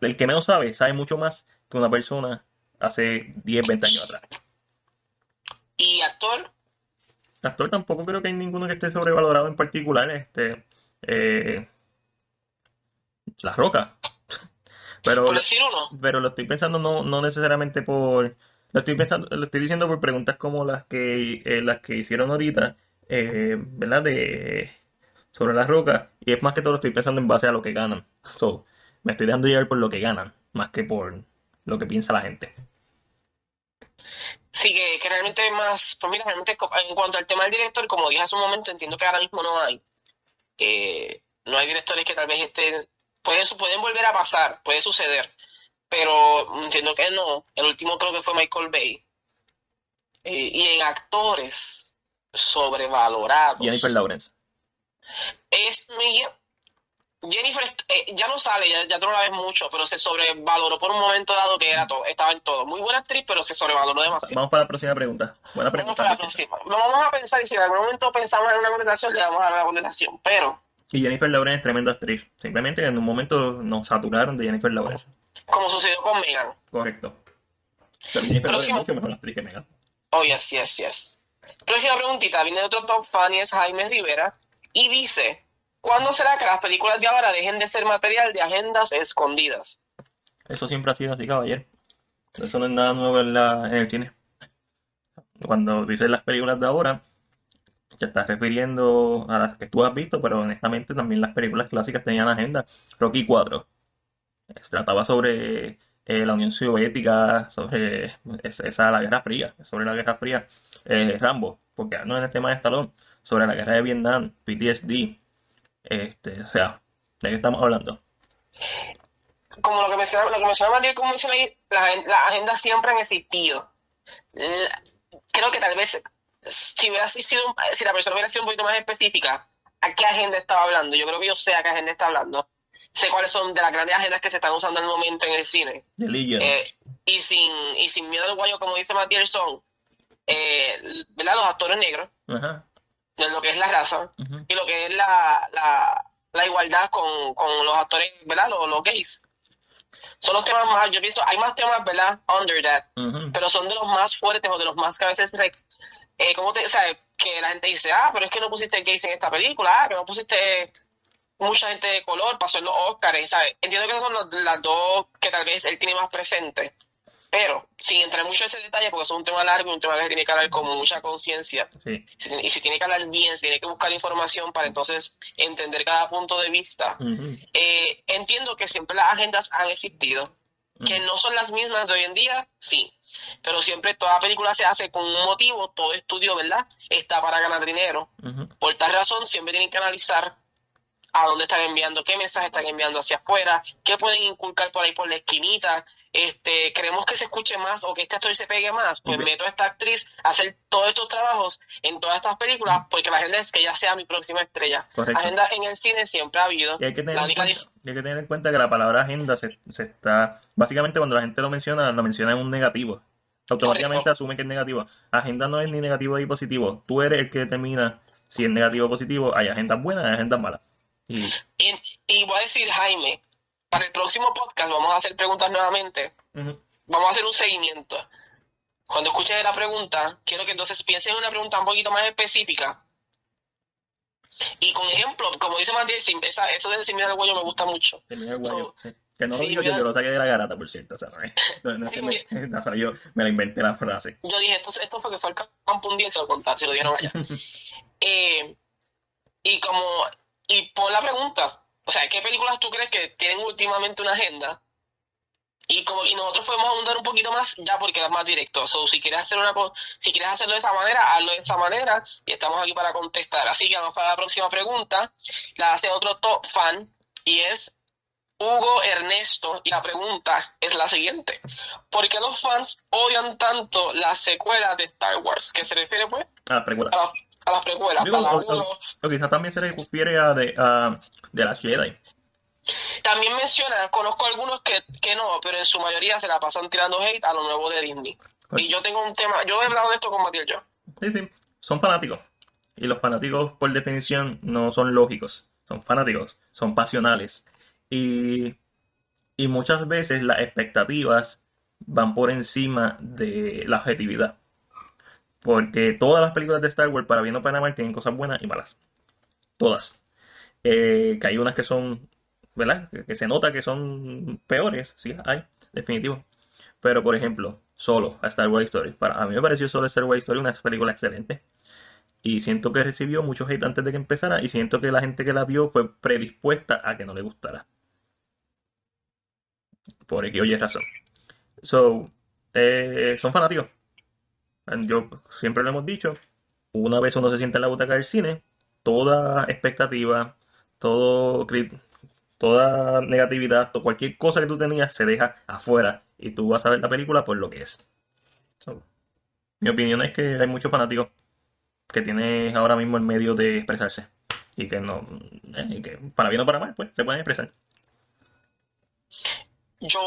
el que menos sabe, sabe mucho más que una persona hace 10, 20 años atrás. Y actor, Actor tampoco creo que hay ninguno que esté sobrevalorado en particular. Este, eh, La Roca. Pero, por decir uno. pero lo estoy pensando no, no necesariamente por. Lo estoy pensando, lo estoy diciendo por preguntas como las que eh, las que hicieron ahorita, eh, ¿verdad? De sobre La Roca. Y es más que todo lo estoy pensando en base a lo que ganan. So, me estoy dejando llevar por lo que ganan, más que por lo que piensa la gente. Sí, que, que realmente es más, pues mira, realmente en cuanto al tema del director, como dije hace un momento, entiendo que ahora mismo no hay. Eh, no hay directores que tal vez estén, pueden, pueden volver a pasar, puede suceder, pero entiendo que no. El último creo que fue Michael Bay. Eh, y en actores sobrevalorados. Jennifer Lawrence. Es mi... Jennifer eh, ya no sale, ya, ya tú no la ves mucho, pero se sobrevaloró por un momento dado que era todo, estaba en todo. Muy buena actriz, pero se sobrevaloró demasiado. Vamos para la próxima pregunta. Buena Vamos pregunta. para la próxima. Vamos a pensar y si en algún momento pensamos en una contestación, le vamos a dar la contestación. Pero, Y Jennifer Lawrence es tremenda actriz. Simplemente en un momento nos saturaron de Jennifer Lawrence. como sucedió con Megan, Correcto. Pero Jennifer Lawrence es mucho mejor actriz que Megan. oh yes, yes, yes. Próxima preguntita, viene de otro top fan y es Jaime Rivera. Y dice, ¿cuándo será que las películas de ahora dejen de ser material de agendas escondidas? Eso siempre ha sido así, caballero. Eso no es nada nuevo en, la, el cine. Cuando dices las películas de ahora, te estás refiriendo a las que tú has visto, pero honestamente también las películas clásicas tenían agenda. Rocky 4 se trataba sobre eh, la Unión Soviética, sobre esa, la Guerra Fría, sobre la Guerra Fría. Eh, Rambo, porque no en el tema de Stallone, sobre la Guerra de Vietnam, PTSD. Este, o sea, ¿de qué estamos hablando? Como lo que mencionaba, lo que mencionaba Matías, como menciona ahí, las, agendas siempre han existido. La- creo que tal vez si hubiera sido, si la persona hubiera sido un poquito más específica, ¿a qué agenda estaba hablando? Yo creo que yo sé a qué agenda está hablando. Sé cuáles son de las grandes agendas que se están usando en el momento en el cine. Eh, y sin y sin miedo al guayo, como dice Matías, son eh, ¿verdad? los actores negros, Ajá. De lo que es la raza, y lo que es la, la, la igualdad con, con los actores, ¿verdad? Los, los gays. Son los temas más, yo pienso, hay más temas, ¿verdad? Under that, pero son de los más fuertes o de los más que a veces, eh, ¿cómo te, o sea, que la gente dice, ah, pero es que no pusiste gays en esta película, ah, que no pusiste mucha gente de color, pasó en los Oscars, ¿sabes? Entiendo que esas son los- las dos que tal vez él tiene más presente, pero sin entrar mucho en ese detalle, porque es un tema largo, un tema que se tiene que hablar con mucha conciencia, Sí. y si tiene que hablar bien, se tiene que buscar información para entonces entender cada punto de vista. Eh, entiendo que siempre las agendas han existido, que no son las mismas de hoy en día, sí, pero siempre toda película se hace con un motivo, todo estudio, ¿verdad? Está para ganar dinero. Por tal razón, siempre tienen que analizar a dónde están enviando, qué mensajes están enviando hacia afuera, qué pueden inculcar por ahí por la esquinita. Este, queremos que se escuche más o que este actor se pegue más, pues meto a esta actriz a hacer todos estos trabajos en todas estas películas, porque la agenda es que ella sea mi próxima estrella. Agenda en el cine siempre ha habido. Y hay que tener, cuenta, hay que tener en cuenta que la palabra agenda se, se está, básicamente cuando la gente lo menciona, lo menciona en un negativo automáticamente asume que es negativo. Agenda no es ni negativo ni positivo. Tú eres el que determina si es negativo o positivo. Hay agendas buenas, hay agendas malas. Y... Y, voy a decir, Jaime, para el próximo podcast vamos a hacer preguntas nuevamente. Vamos a hacer un seguimiento. Cuando escuches la pregunta, quiero que entonces pienses en una pregunta un poquito más específica. Y con ejemplo, como dice Matías, eso de decirme el huello me gusta mucho. Que no lo digo yo, yo lo saqué de la garata, por cierto. O sea, no, no, que me, yo me la inventé la frase. Yo dije, esto, esto fue que fue el campo un día se lo contaron, se lo dieron allá. eh, y como, y por la pregunta, o sea, ¿qué películas tú crees que tienen últimamente una agenda? Y como y nosotros podemos ahondar un poquito más ya porque es más directo. So, si quieres hacer una si quieres hacerlo de esa manera, hazlo de esa manera y estamos aquí para contestar. Así que vamos para la próxima pregunta. La hace otro top fan y es Hugo Ernesto y la pregunta es la siguiente. ¿Por qué los fans odian tanto la secuela de Star Wars? ¿Qué se refiere pues? A las precuelas. A, las precuelas. o, quizás también se refiere a de, de las Jedi. También menciona, conozco algunos que, que no, pero en su mayoría se la pasan tirando hate a lo nuevo de Disney. Y yo tengo un tema, yo he hablado de esto con Matías yo. Sí, sí, son fanáticos. Y los fanáticos, por definición, no son lógicos. Son fanáticos, son pasionales. Y, muchas veces las expectativas van por encima de la objetividad. Porque todas las películas de Star Wars, para bien o para tienen cosas buenas y malas. Todas. Eh, que hay unas que son, ¿verdad? Que, se nota que son peores, sí, hay, definitivo. Pero, por ejemplo, solo a Star Wars Story. Para, a mí me pareció solo Star Wars Story una película excelente. Y siento que recibió mucho hate antes de que empezara. Y siento que la gente que la vio fue predispuesta a que no le gustara por X o razón. So, eh, son fanáticos. Yo siempre lo hemos dicho. Una vez uno se sienta en la butaca del cine, toda expectativa, todo toda negatividad, cualquier cosa que tú tenías se deja afuera y tú vas a ver la película por lo que es. mi opinión es que hay muchos fanáticos que tienen ahora mismo el medio de expresarse y que no, eh, que para bien o para mal, pues se pueden expresar. Yo,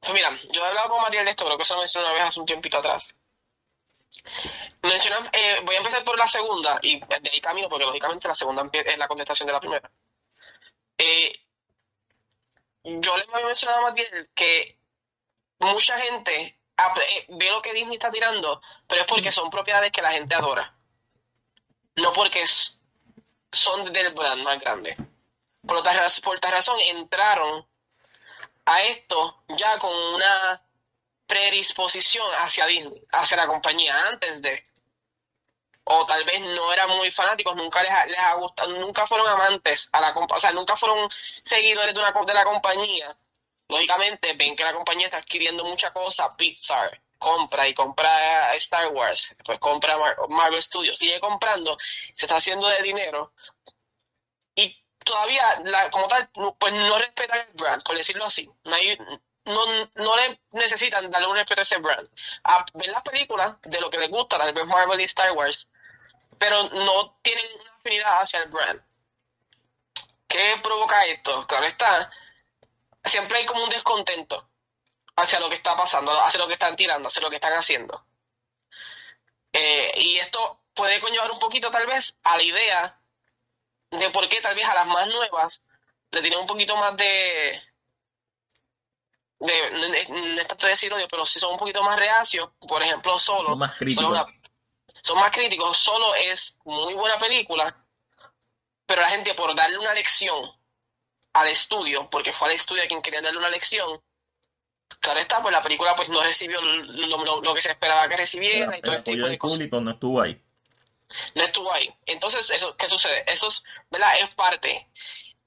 pues mira, yo he hablado con Matías de esto, creo que eso lo mencioné una vez hace un tiempito atrás. Menciona, eh, voy a empezar por la segunda y de ahí camino porque lógicamente la segunda es la contestación de la primera. Eh, yo le había mencionado a Matías que mucha gente eh, ve lo que Disney está tirando, pero es porque son propiedades que la gente adora. No porque son del brand más grande. Por por tal razón entraron a esto ya con una predisposición hacia Disney, hacia la compañía, antes de. O tal vez no eran muy fanáticos, nunca les les ha gustado, nunca fueron amantes a la o sea, nunca fueron seguidores de, una, de la compañía. Lógicamente ven que la compañía está adquiriendo mucha cosa, Pixar, compra y compra Star Wars, pues compra Marvel Studios, sigue comprando, se está haciendo de dinero. Y todavía, la, como tal, pues no respetan el brand, por decirlo así. No, no, le necesitan darle un respeto a ese brand. A ver las películas de lo que les gusta, tal vez Marvel y Star Wars, pero no tienen una afinidad hacia el brand. ¿Qué provoca esto? Claro está, siempre hay como un descontento hacia lo que está pasando, hacia lo que están tirando, hacia lo que están haciendo. Eh, y esto puede conllevar un poquito tal vez a la idea de por qué tal vez a las más nuevas le tienen un poquito más de de, no es tanto decir odio, pero si son un poquito más reacios, por ejemplo, solo, son más críticos. Son, más críticos, solo es muy buena película, pero la gente por darle una lección al estudio, porque fue al estudio quien quería darle una lección, claro está, pues la película pues no recibió lo, que se esperaba que recibiera y todo este tipo de cosas. público no estuvo ahí no estuvo ahí. Entonces, eso, ¿qué sucede? Eso es, ¿verdad? Es parte.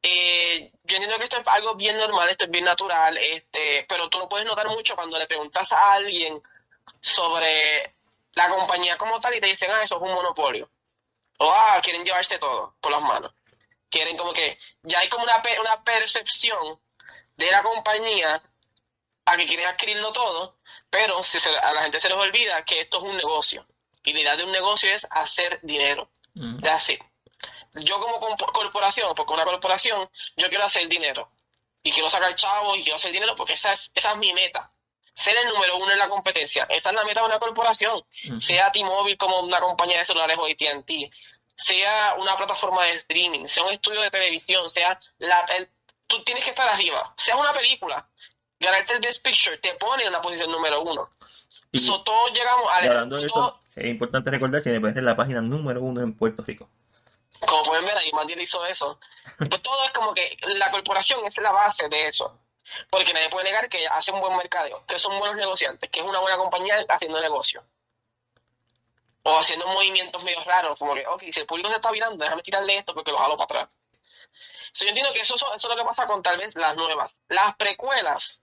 Eh, yo entiendo que esto es algo bien normal, esto es bien natural, este, pero tú lo puedes notar mucho cuando le preguntas a alguien sobre la compañía como tal y te dicen, ah, eso es un monopolio. O, ah, quieren llevarse todo por las manos. Quieren como que ya hay como una, una percepción de la compañía a que quieren adquirirlo todo, pero si se- a la gente se les olvida que esto es un negocio. Y la idea de un negocio es hacer dinero. Mm. That's it. Yo como corporación, porque una corporación, yo quiero hacer dinero. Y quiero sacar chavos y quiero hacer dinero porque esa es, esa es mi meta. Ser el número uno en la competencia. Esa es la meta de una corporación. Sea T-Mobile como una compañía de celulares o AT&T. Sea una plataforma de streaming. Sea un estudio de televisión. Sea la... el- tú tienes que estar arriba. Sea una película. Ganarte el Best Picture te pone en la posición número uno. Y, So, todos llegamos y a... hablando de todo- eso, es importante recordar CinePR es la página número uno en Puerto Rico. Como pueden ver, ahí Mandiel hizo eso. Pues todo es como que la corporación es la base de eso. Porque nadie puede negar que hace un buen mercadeo, que son buenos negociantes, que es una buena compañía haciendo negocio. O haciendo movimientos medio raros, como que, ok, si el público se está virando, déjame tirarle esto porque lo jalo para atrás. So, yo entiendo que eso, es lo que pasa con tal vez las nuevas. Las precuelas.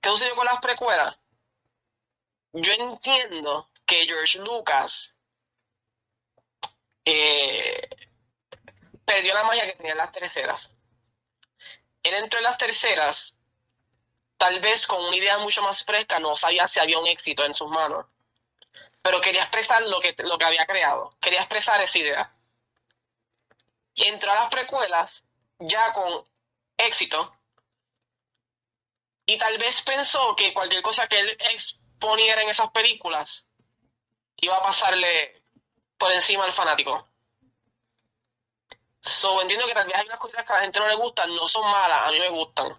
¿Qué sucedió con las precuelas? Yo entiendo que George Lucas eh, perdió la magia que tenían las terceras. Él entró en las terceras, tal vez con una idea mucho más fresca, no sabía si había un éxito en sus manos, pero quería expresar lo que, lo que había creado, quería expresar esa idea. Y entró a las precuelas ya con éxito y tal vez pensó que cualquier cosa que él exponiera en esas películas iba a pasarle por encima al fanático. So, entiendo que tal vez hay unas cosas que a la gente no le gustan, no son malas, a mí me gustan.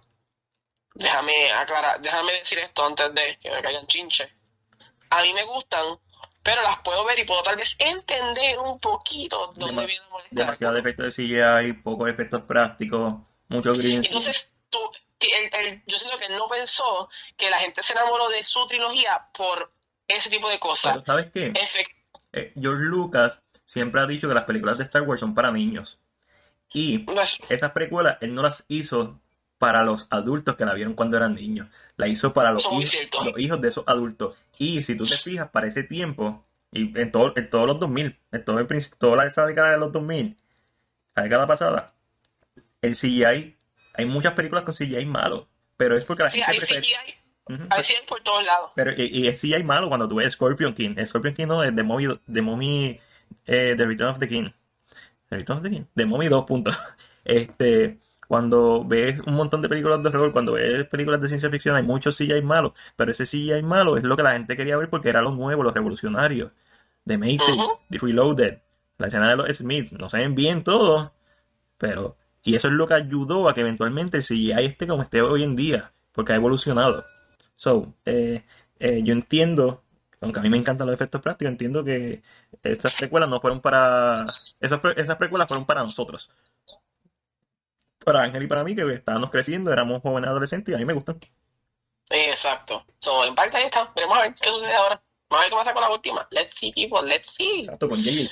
Déjame aclarar, déjame decir esto antes de que me caigan chinche. A mí me gustan, pero las puedo ver y puedo tal vez entender un poquito dónde Dema- viene molestar. Demasiado efectos de CGI, pocos efectos prácticos, mucho green. Entonces, tú, el- el- yo siento que él no pensó que la gente se enamoró de su trilogía por ese tipo de cosas. Pero ¿sabes qué? Efect- Eh, George Lucas siempre ha dicho que las películas de Star Wars son para niños. Y esas precuelas él no las hizo para los adultos que la vieron cuando eran niños. La hizo para los hijos, cierto. los hijos de esos adultos. Y si tú te fijas, para ese tiempo, y en, todo, en todos los 2000, en todo el, principio- toda esa década de los 2000, la década pasada, el CGI, hay muchas películas con CGI malo. Pero es porque la sí, gente hay prefiere- CGI, Ujú. hay CGI por todos lados. Pero, y, y es CGI malo cuando tú ves Scorpion King. Scorpion King no es The Mommy, The Mommy eh, The Return of the King. The Return of the King. The Mommy 2 puntos. Este, cuando ves un montón de películas de horror, cuando ves películas de ciencia ficción, hay muchos CGI malos. Pero ese CGI malo es lo que la gente quería ver porque era lo nuevo, lo revolucionario. The Matrix. The Reloaded, la escena de los Smith. No se ven bien todos, pero... Y eso es lo que ayudó a que eventualmente el CGI esté como esté hoy en día, porque ha evolucionado. So, eh, eh, yo entiendo, aunque a mí me encantan los efectos prácticos, entiendo que estas precuelas no fueron para. Esas, pre- esas precuelas fueron para nosotros. Para Ángel y para mí, que estábamos creciendo, éramos jóvenes adolescentes y a mí me gustan. Exacto. So, en parte ahí está. Veremos a ver qué sucede ahora. Vamos a ver qué pasa con la última. Let's see, people. Let's see. Exacto, con JJ.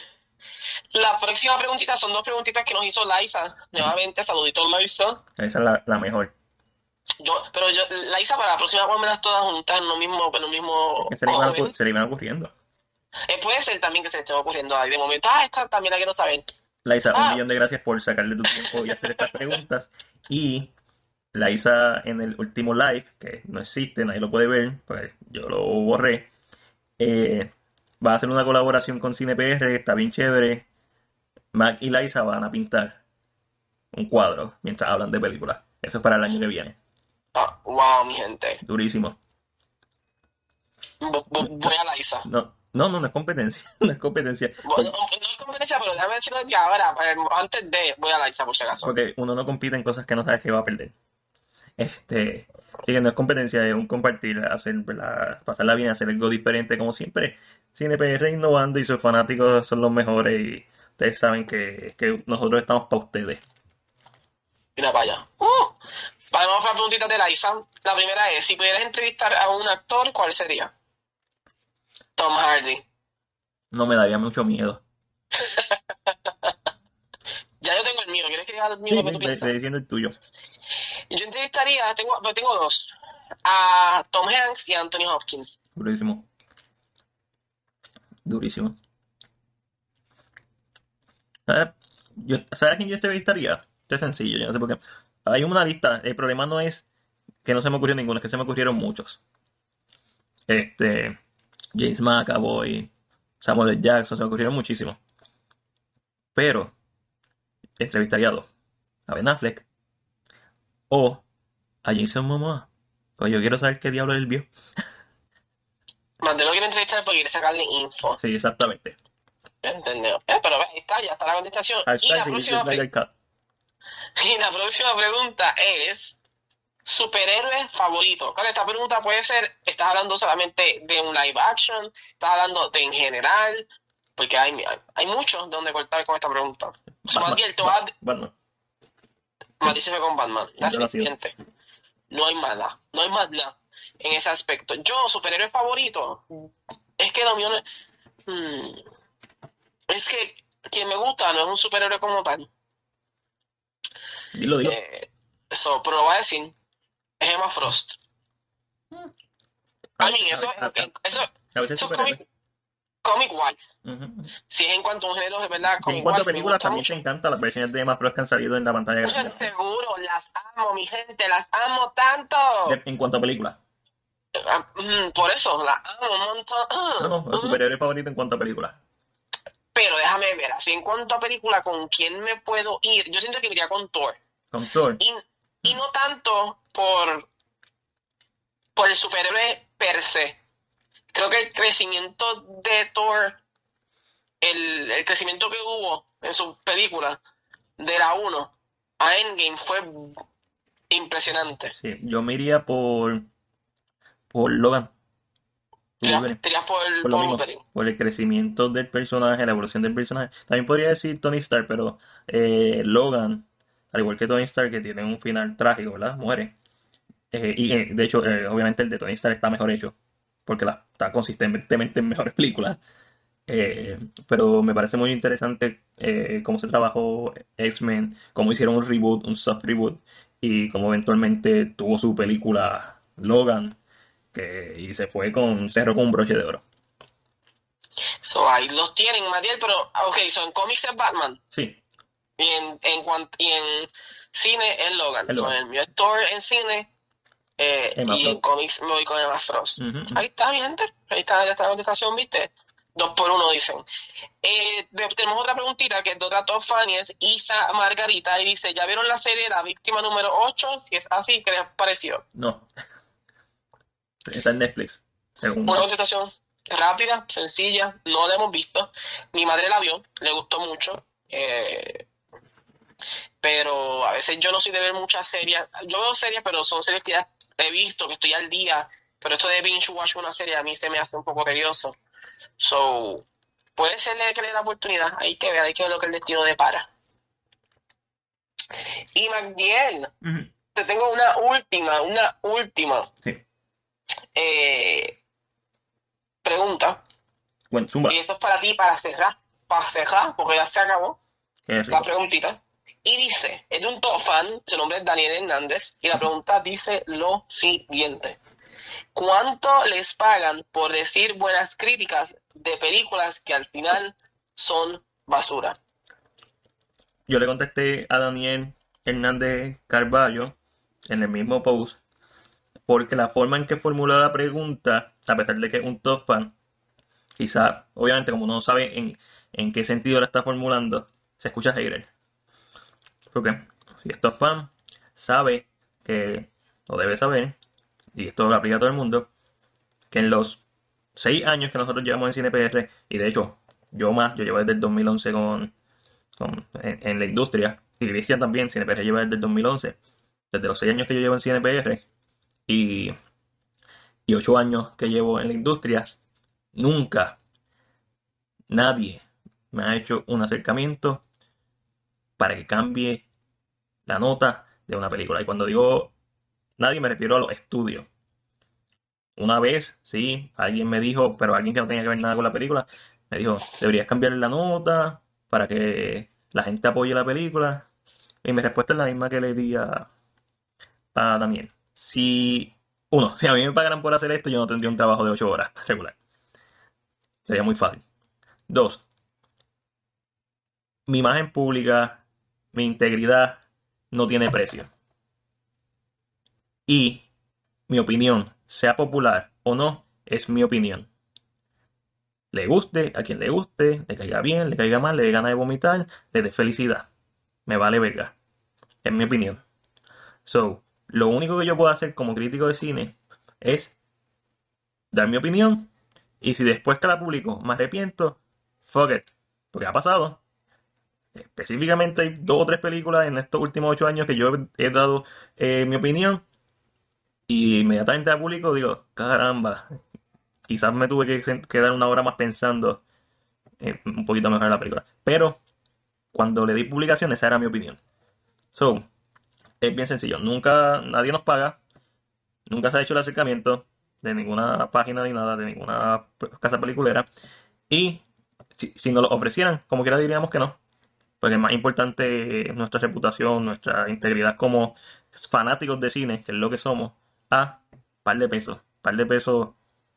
La próxima preguntita son dos preguntitas que nos hizo Liza. Nuevamente, saludito Liza. Esa es la, la mejor. Yo, pero yo, Liza, para la próxima pónmelas todas juntas en lo mismo, en lo mismo Que se le, iban, orden. ocur- se le iban ocurriendo. Eh, puede ser también que se le esté ocurriendo ahí de momento. Ah, esta también la quiero saber. Laisa, un Ah. millón de gracias por sacarle tu tiempo y hacer estas preguntas. Y Laisa en el último live, que no existe, nadie lo puede ver, pues yo lo borré. eh, va a hacer una colaboración con CinePR, está bien chévere. Mac y Laisa van a pintar un cuadro mientras hablan de películas. Eso es para el año que viene. Ah, wow, mi gente. Durísimo. Vo- vo- Voy a Liza. No, no, no, no es competencia. No es competencia. Bueno, no, es competencia, pero déjame decirlo desde ahora, antes de, voy a Liza por si acaso. Porque uno no compite en cosas que no sabes que va a perder. Este, que no es competencia, es un compartir, hacer, ¿verdad? pasarla bien, hacer algo diferente, como siempre. CinePR innovando y sus fanáticos son los mejores y ustedes saben que, que nosotros estamos para ustedes. Mira para allá. Uh, vale, vamos a las preguntitas de Liza. La primera es, si pudieras entrevistar a un actor, ¿cuál sería? Tom Hardy. No me daría mucho miedo. Ya yo tengo el mío, ¿quieres que diga el mío Sí, que tú diciendo el tuyo. Yo entrevistaría, tengo, pues tengo dos, a Tom Hanks y a Anthony Hopkins. Durísimo. Durísimo. Yo, ¿Sabes a quién yo entrevistaría? Esto es sencillo, yo no sé por qué. Hay una lista, el problema no es que no se me ocurrió ninguno, es que se me ocurrieron muchos. Este, James McAvoy, Samuel L. Jackson, se me ocurrieron muchísimos. Pero, entrevistaría a dos. A Ben Affleck o a Jason Momoa. O yo quiero saber qué diablo él vio. Más de lo quiero entrevistar porque quiere sacarle info. Sí, exactamente. Entendeu. Eh, pero ve, ahí está, ya está la contestación. Y la, próxima YouTube pre- Snyder Cut. y la próxima pregunta es superhéroe favorito. Claro, esta pregunta puede ser, estás hablando solamente de un live action, estás hablando de en general, porque hay, hay, hay muchos donde cortar con esta pregunta. So, Batman, Matiel, te voy a- Batman. Mati se fue con Batman. La siguiente. No hay más nada. No hay más nada en ese aspecto. Yo, superhéroe favorito, es que no es... Hmm. Es que quien me gusta no es un superhéroe como tal. Dilo, dilo. Eh, so, pero lo voy a decir, es Emma Frost. I mean, eso, a, a- eso, a es comic, comic wise. Si es en cuanto a un género, de verdad, En comic cuanto a wise, películas, también mucho. te encantan las versiones de Emma Frost que han salido en la pantalla grande. Seguro, las amo, mi gente, las amo tanto. En cuanto a películas. Ah, mm, Por eso, la amo un montón. Ah, No, no, el ah. superhéroe favorito en cuanto a películas. Pero déjame ver, así en cuanto a película, ¿con quién me puedo ir? Yo siento que iría con Thor. Con Thor. Y, y no tanto por, por el superhéroe per se. Creo que el crecimiento de Thor, el, el crecimiento que hubo en su película, de la 1 a Endgame, fue impresionante. Sí, yo me iría por. Por Logan. Tiras, por el Por lo por mismo, Wolverine. por el crecimiento del personaje, la evolución del personaje. También podría decir Tony Stark, pero eh, Logan, al igual que Tony Stark, que tiene un final trágico, ¿verdad? Muere. Eh, y eh, de hecho, obviamente el de Tony Stark está mejor hecho, porque la- está consistentemente en mejores películas. Pero me parece muy interesante cómo se trabajó X-Men, cómo hicieron un reboot, un soft reboot, y cómo eventualmente tuvo su película Logan, que, y se fue con cerro con un broche de oro. So, ahí los tienen, Matiel, pero, ok, son cómics es Batman. Sí, Y en, en, y en cine es Logan. Es So, Logan. el mío es Thor en cine. eh, y en cómics me voy con Emma Frost. Ahí está, mi gente. Ahí está, ya está la contestación, ¿viste? Dos por uno dicen. Eh, tenemos otra preguntita que es de otra top fan y es Isa Margarita y dice, ¿ya vieron la serie La Víctima número 8? Si es así, ¿qué les pareció? no. Está en Netflix. Según Una contestación rápida, sencilla, no la hemos visto. Mi madre la vio, le gustó mucho. eh, pero a veces yo no soy de ver muchas series. Yo veo series, pero son series que ya he visto, que estoy al día. Pero esto de binge watch una serie a mí se me hace un poco tedioso. So, puede ser que le dé la oportunidad. Hay que ver, hay que ver lo que el destino depara. Y Magdiel, Ujú. te tengo una última, una última Sí. Eh, pregunta. Bueno. Y esto es para ti, para cerrar, para cerrar, porque ya se acabó la preguntita. Y dice, es de un top fan, su nombre es Daniel Hernández, y la pregunta dice lo siguiente. ¿Cuánto les pagan por decir buenas críticas de películas que al final son basura? Yo le contesté a Daniel Hernández Carballo en el mismo post, porque la forma en que formuló la pregunta, a pesar de que es un top fan, quizá, obviamente, como no sabe en, en qué sentido la está formulando, se escucha hater. Porque si es top fan, sabe que, o debe saber, y esto lo aplica a todo el mundo, que en los seis años que nosotros llevamos en CinePR, y de hecho, yo más, yo llevo desde el 2011 con, con- en, en la industria, y Cristian también, CinePR lleva desde el 2011, desde los seis años que yo llevo en CinePR, y, ocho años que llevo en la industria, nunca nadie me ha hecho un acercamiento para que cambie la nota de una película. Y cuando digo nadie me refiero a los estudios. Una vez, sí, alguien me dijo, pero alguien que no tenía que ver nada con la película, me dijo, deberías cambiarle la nota para que la gente apoye la película. Y mi respuesta es la misma que le di a, a Daniel. Si, uno, si a mí me pagaran por hacer esto, yo no tendría un trabajo de 8 horas regular. Sería muy fácil. Dos, mi imagen pública, mi integridad no tiene precio. Y mi opinión, sea popular o no, es mi opinión. Le guste, a quien le guste, le caiga bien, le caiga mal, le dé gana de vomitar, le dé felicidad. Me vale verga. Es mi opinión. So, lo único que yo puedo hacer como crítico de cine es dar mi opinión. Y si después que la publico me arrepiento, fuck it. Porque ha pasado. Específicamente hay dos o tres películas en estos últimos ocho años que yo he, dado eh, mi opinión. Y inmediatamente la publico digo, caramba. Quizás me tuve que quedar una hora más pensando eh, un poquito mejor la película. Pero cuando le di publicación, esa era mi opinión. So, es bien sencillo. Nunca, nadie nos paga. Nunca se ha hecho el acercamiento de ninguna página ni nada, de ninguna casa peliculera. Y si, nos lo ofrecieran, como quiera diríamos que no. Porque es más importante nuestra reputación, nuestra integridad como fanáticos de cine, que es lo que somos, a par de pesos. Par de pesos,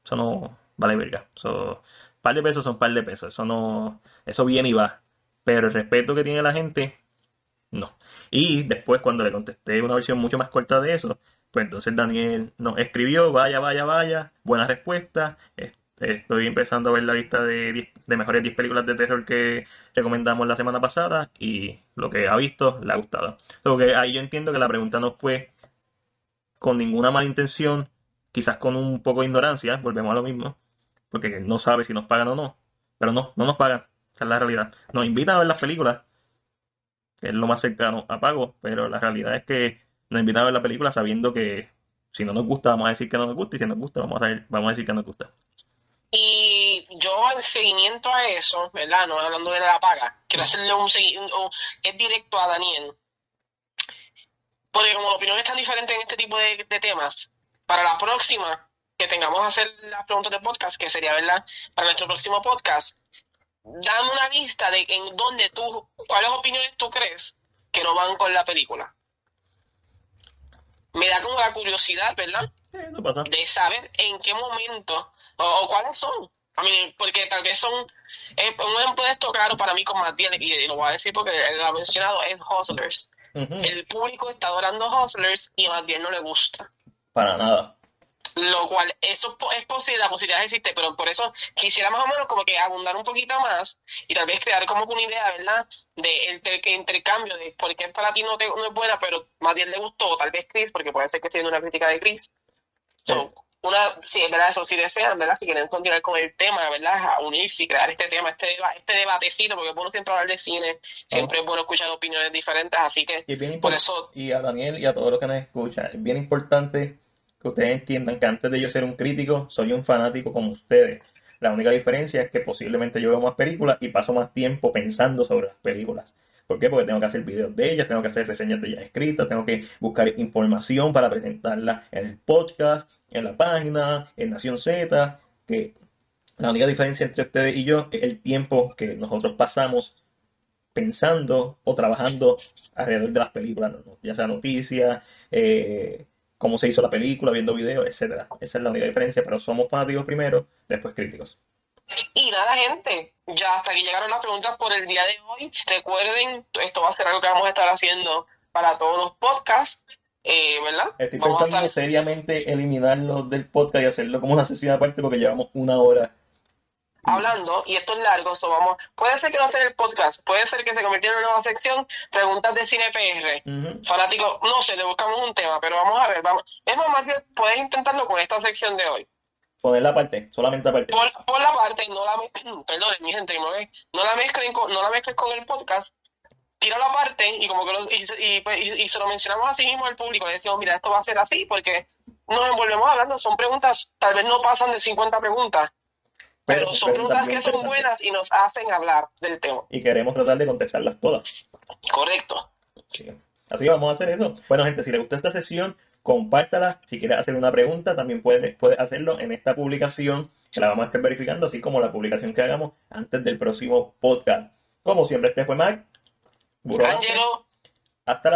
eso no vale verga. Eso, par de pesos son par de pesos. Eso no, eso viene y va. Pero el respeto que tiene la gente, no. Y después, cuando le contesté una versión mucho más corta de eso, pues entonces Daniel nos escribió, vaya, vaya, vaya, buena respuesta. Estoy empezando a ver la lista de, mejores 10 películas de terror que recomendamos la semana pasada y lo que ha visto le ha gustado. que ahí yo entiendo que la pregunta no fue con ninguna mala intención, quizás con un poco de ignorancia, volvemos a lo mismo, porque no sabe si nos pagan o no. Pero no, no nos pagan. Esa es la realidad. Nos invitan a ver las películas, que es lo más cercano a pago, pero la realidad es que nos invitan a ver la película sabiendo que si no nos gusta, vamos a decir que no nos gusta, y si nos gusta, vamos a, vamos a decir que nos gusta. Y yo en seguimiento a eso, ¿verdad? No hablando de la paga, quiero hacerle un seguimiento, es directo a Daniel. Porque como la opinión es tan diferente en este tipo de, de temas, para la próxima que tengamos a hacer las preguntas de podcast, que sería, ¿verdad? Para nuestro próximo podcast, dame una lista de en dónde tú, cuáles opiniones tú crees que no van con la película. Me da como la curiosidad, ¿verdad? De saber en qué momento o, cuáles son. A mí, porque tal vez son. Eh, un ejemplo de esto, claro, para mí con Matías, y lo voy a decir porque él lo ha mencionado, es Hustlers. El público está adorando Hustlers y a Matías no le gusta. Para nada. Lo cual, eso es posible, la posibilidad existe, pero por eso quisiera más o menos como que abundar un poquito más y tal vez crear como una idea, ¿verdad? De el, intercambio de por qué para ti no, te, no es buena, pero más bien le gustó, tal vez Chris, porque puede ser que esté una crítica de Chris. una, sí, ¿verdad? Eso si desean, ¿verdad? Si quieren continuar con el tema, ¿verdad? A unirse y crear este tema, este, este debatecito, porque es bueno siempre hablar de cine, siempre es bueno escuchar opiniones diferentes, así que por eso... Y a Daniel y a todos los que nos escuchan, es bien importante que ustedes entiendan que antes de yo ser un crítico, soy un fanático como ustedes. La única diferencia es que posiblemente yo veo más películas y paso más tiempo pensando sobre las películas. ¿Por qué? Porque tengo que hacer videos de ellas, tengo que hacer reseñas de ellas escritas, tengo que buscar información para presentarla en el podcast, en la página, en Nación Z, que la única diferencia entre ustedes y yo es el tiempo que nosotros pasamos pensando o trabajando alrededor de las películas, ya sea noticias, eh, cómo se hizo la película, viendo videos, etcétera. Esa es la única diferencia, pero somos fanáticos primero, después críticos. Y nada, gente, ya hasta aquí llegaron las preguntas por el día de hoy. Recuerden, esto va a ser algo que vamos a estar haciendo para todos los podcasts, eh, ¿verdad? Estoy pensando seriamente eliminarlo del podcast y hacerlo como una sesión aparte porque llevamos una hora hablando, y esto es largo, so vamos, puede ser que no esté en el podcast, puede ser que se convirtiera en una nueva sección, preguntas de cine PR, fanático, no sé, le buscamos un tema, pero vamos a ver, vamos, es más, puedes intentarlo con esta sección de hoy. Poner la parte, solamente la parte. Por, la parte, no la, perdón, mi gente, no la mezclen con, no la mezclen con el podcast, tira la parte y como que lo, y, pues, y, y, se lo mencionamos así mismo al público, le decimos, mira, esto va a ser así, porque nos envolvemos hablando, son preguntas, tal vez no pasan de 50 preguntas, pero, son preguntas que son buenas y nos hacen hablar del tema. Y queremos tratar de contestarlas todas. Correcto. Así vamos a hacer eso. Bueno, gente, si les gustó esta sesión, compártala. Si quieres hacer una pregunta, también puedes, puedes hacerlo en esta publicación, que la vamos a estar verificando, así como la publicación que hagamos antes del próximo podcast. Como siempre, este fue Mac. Angelo. Hasta la próxima.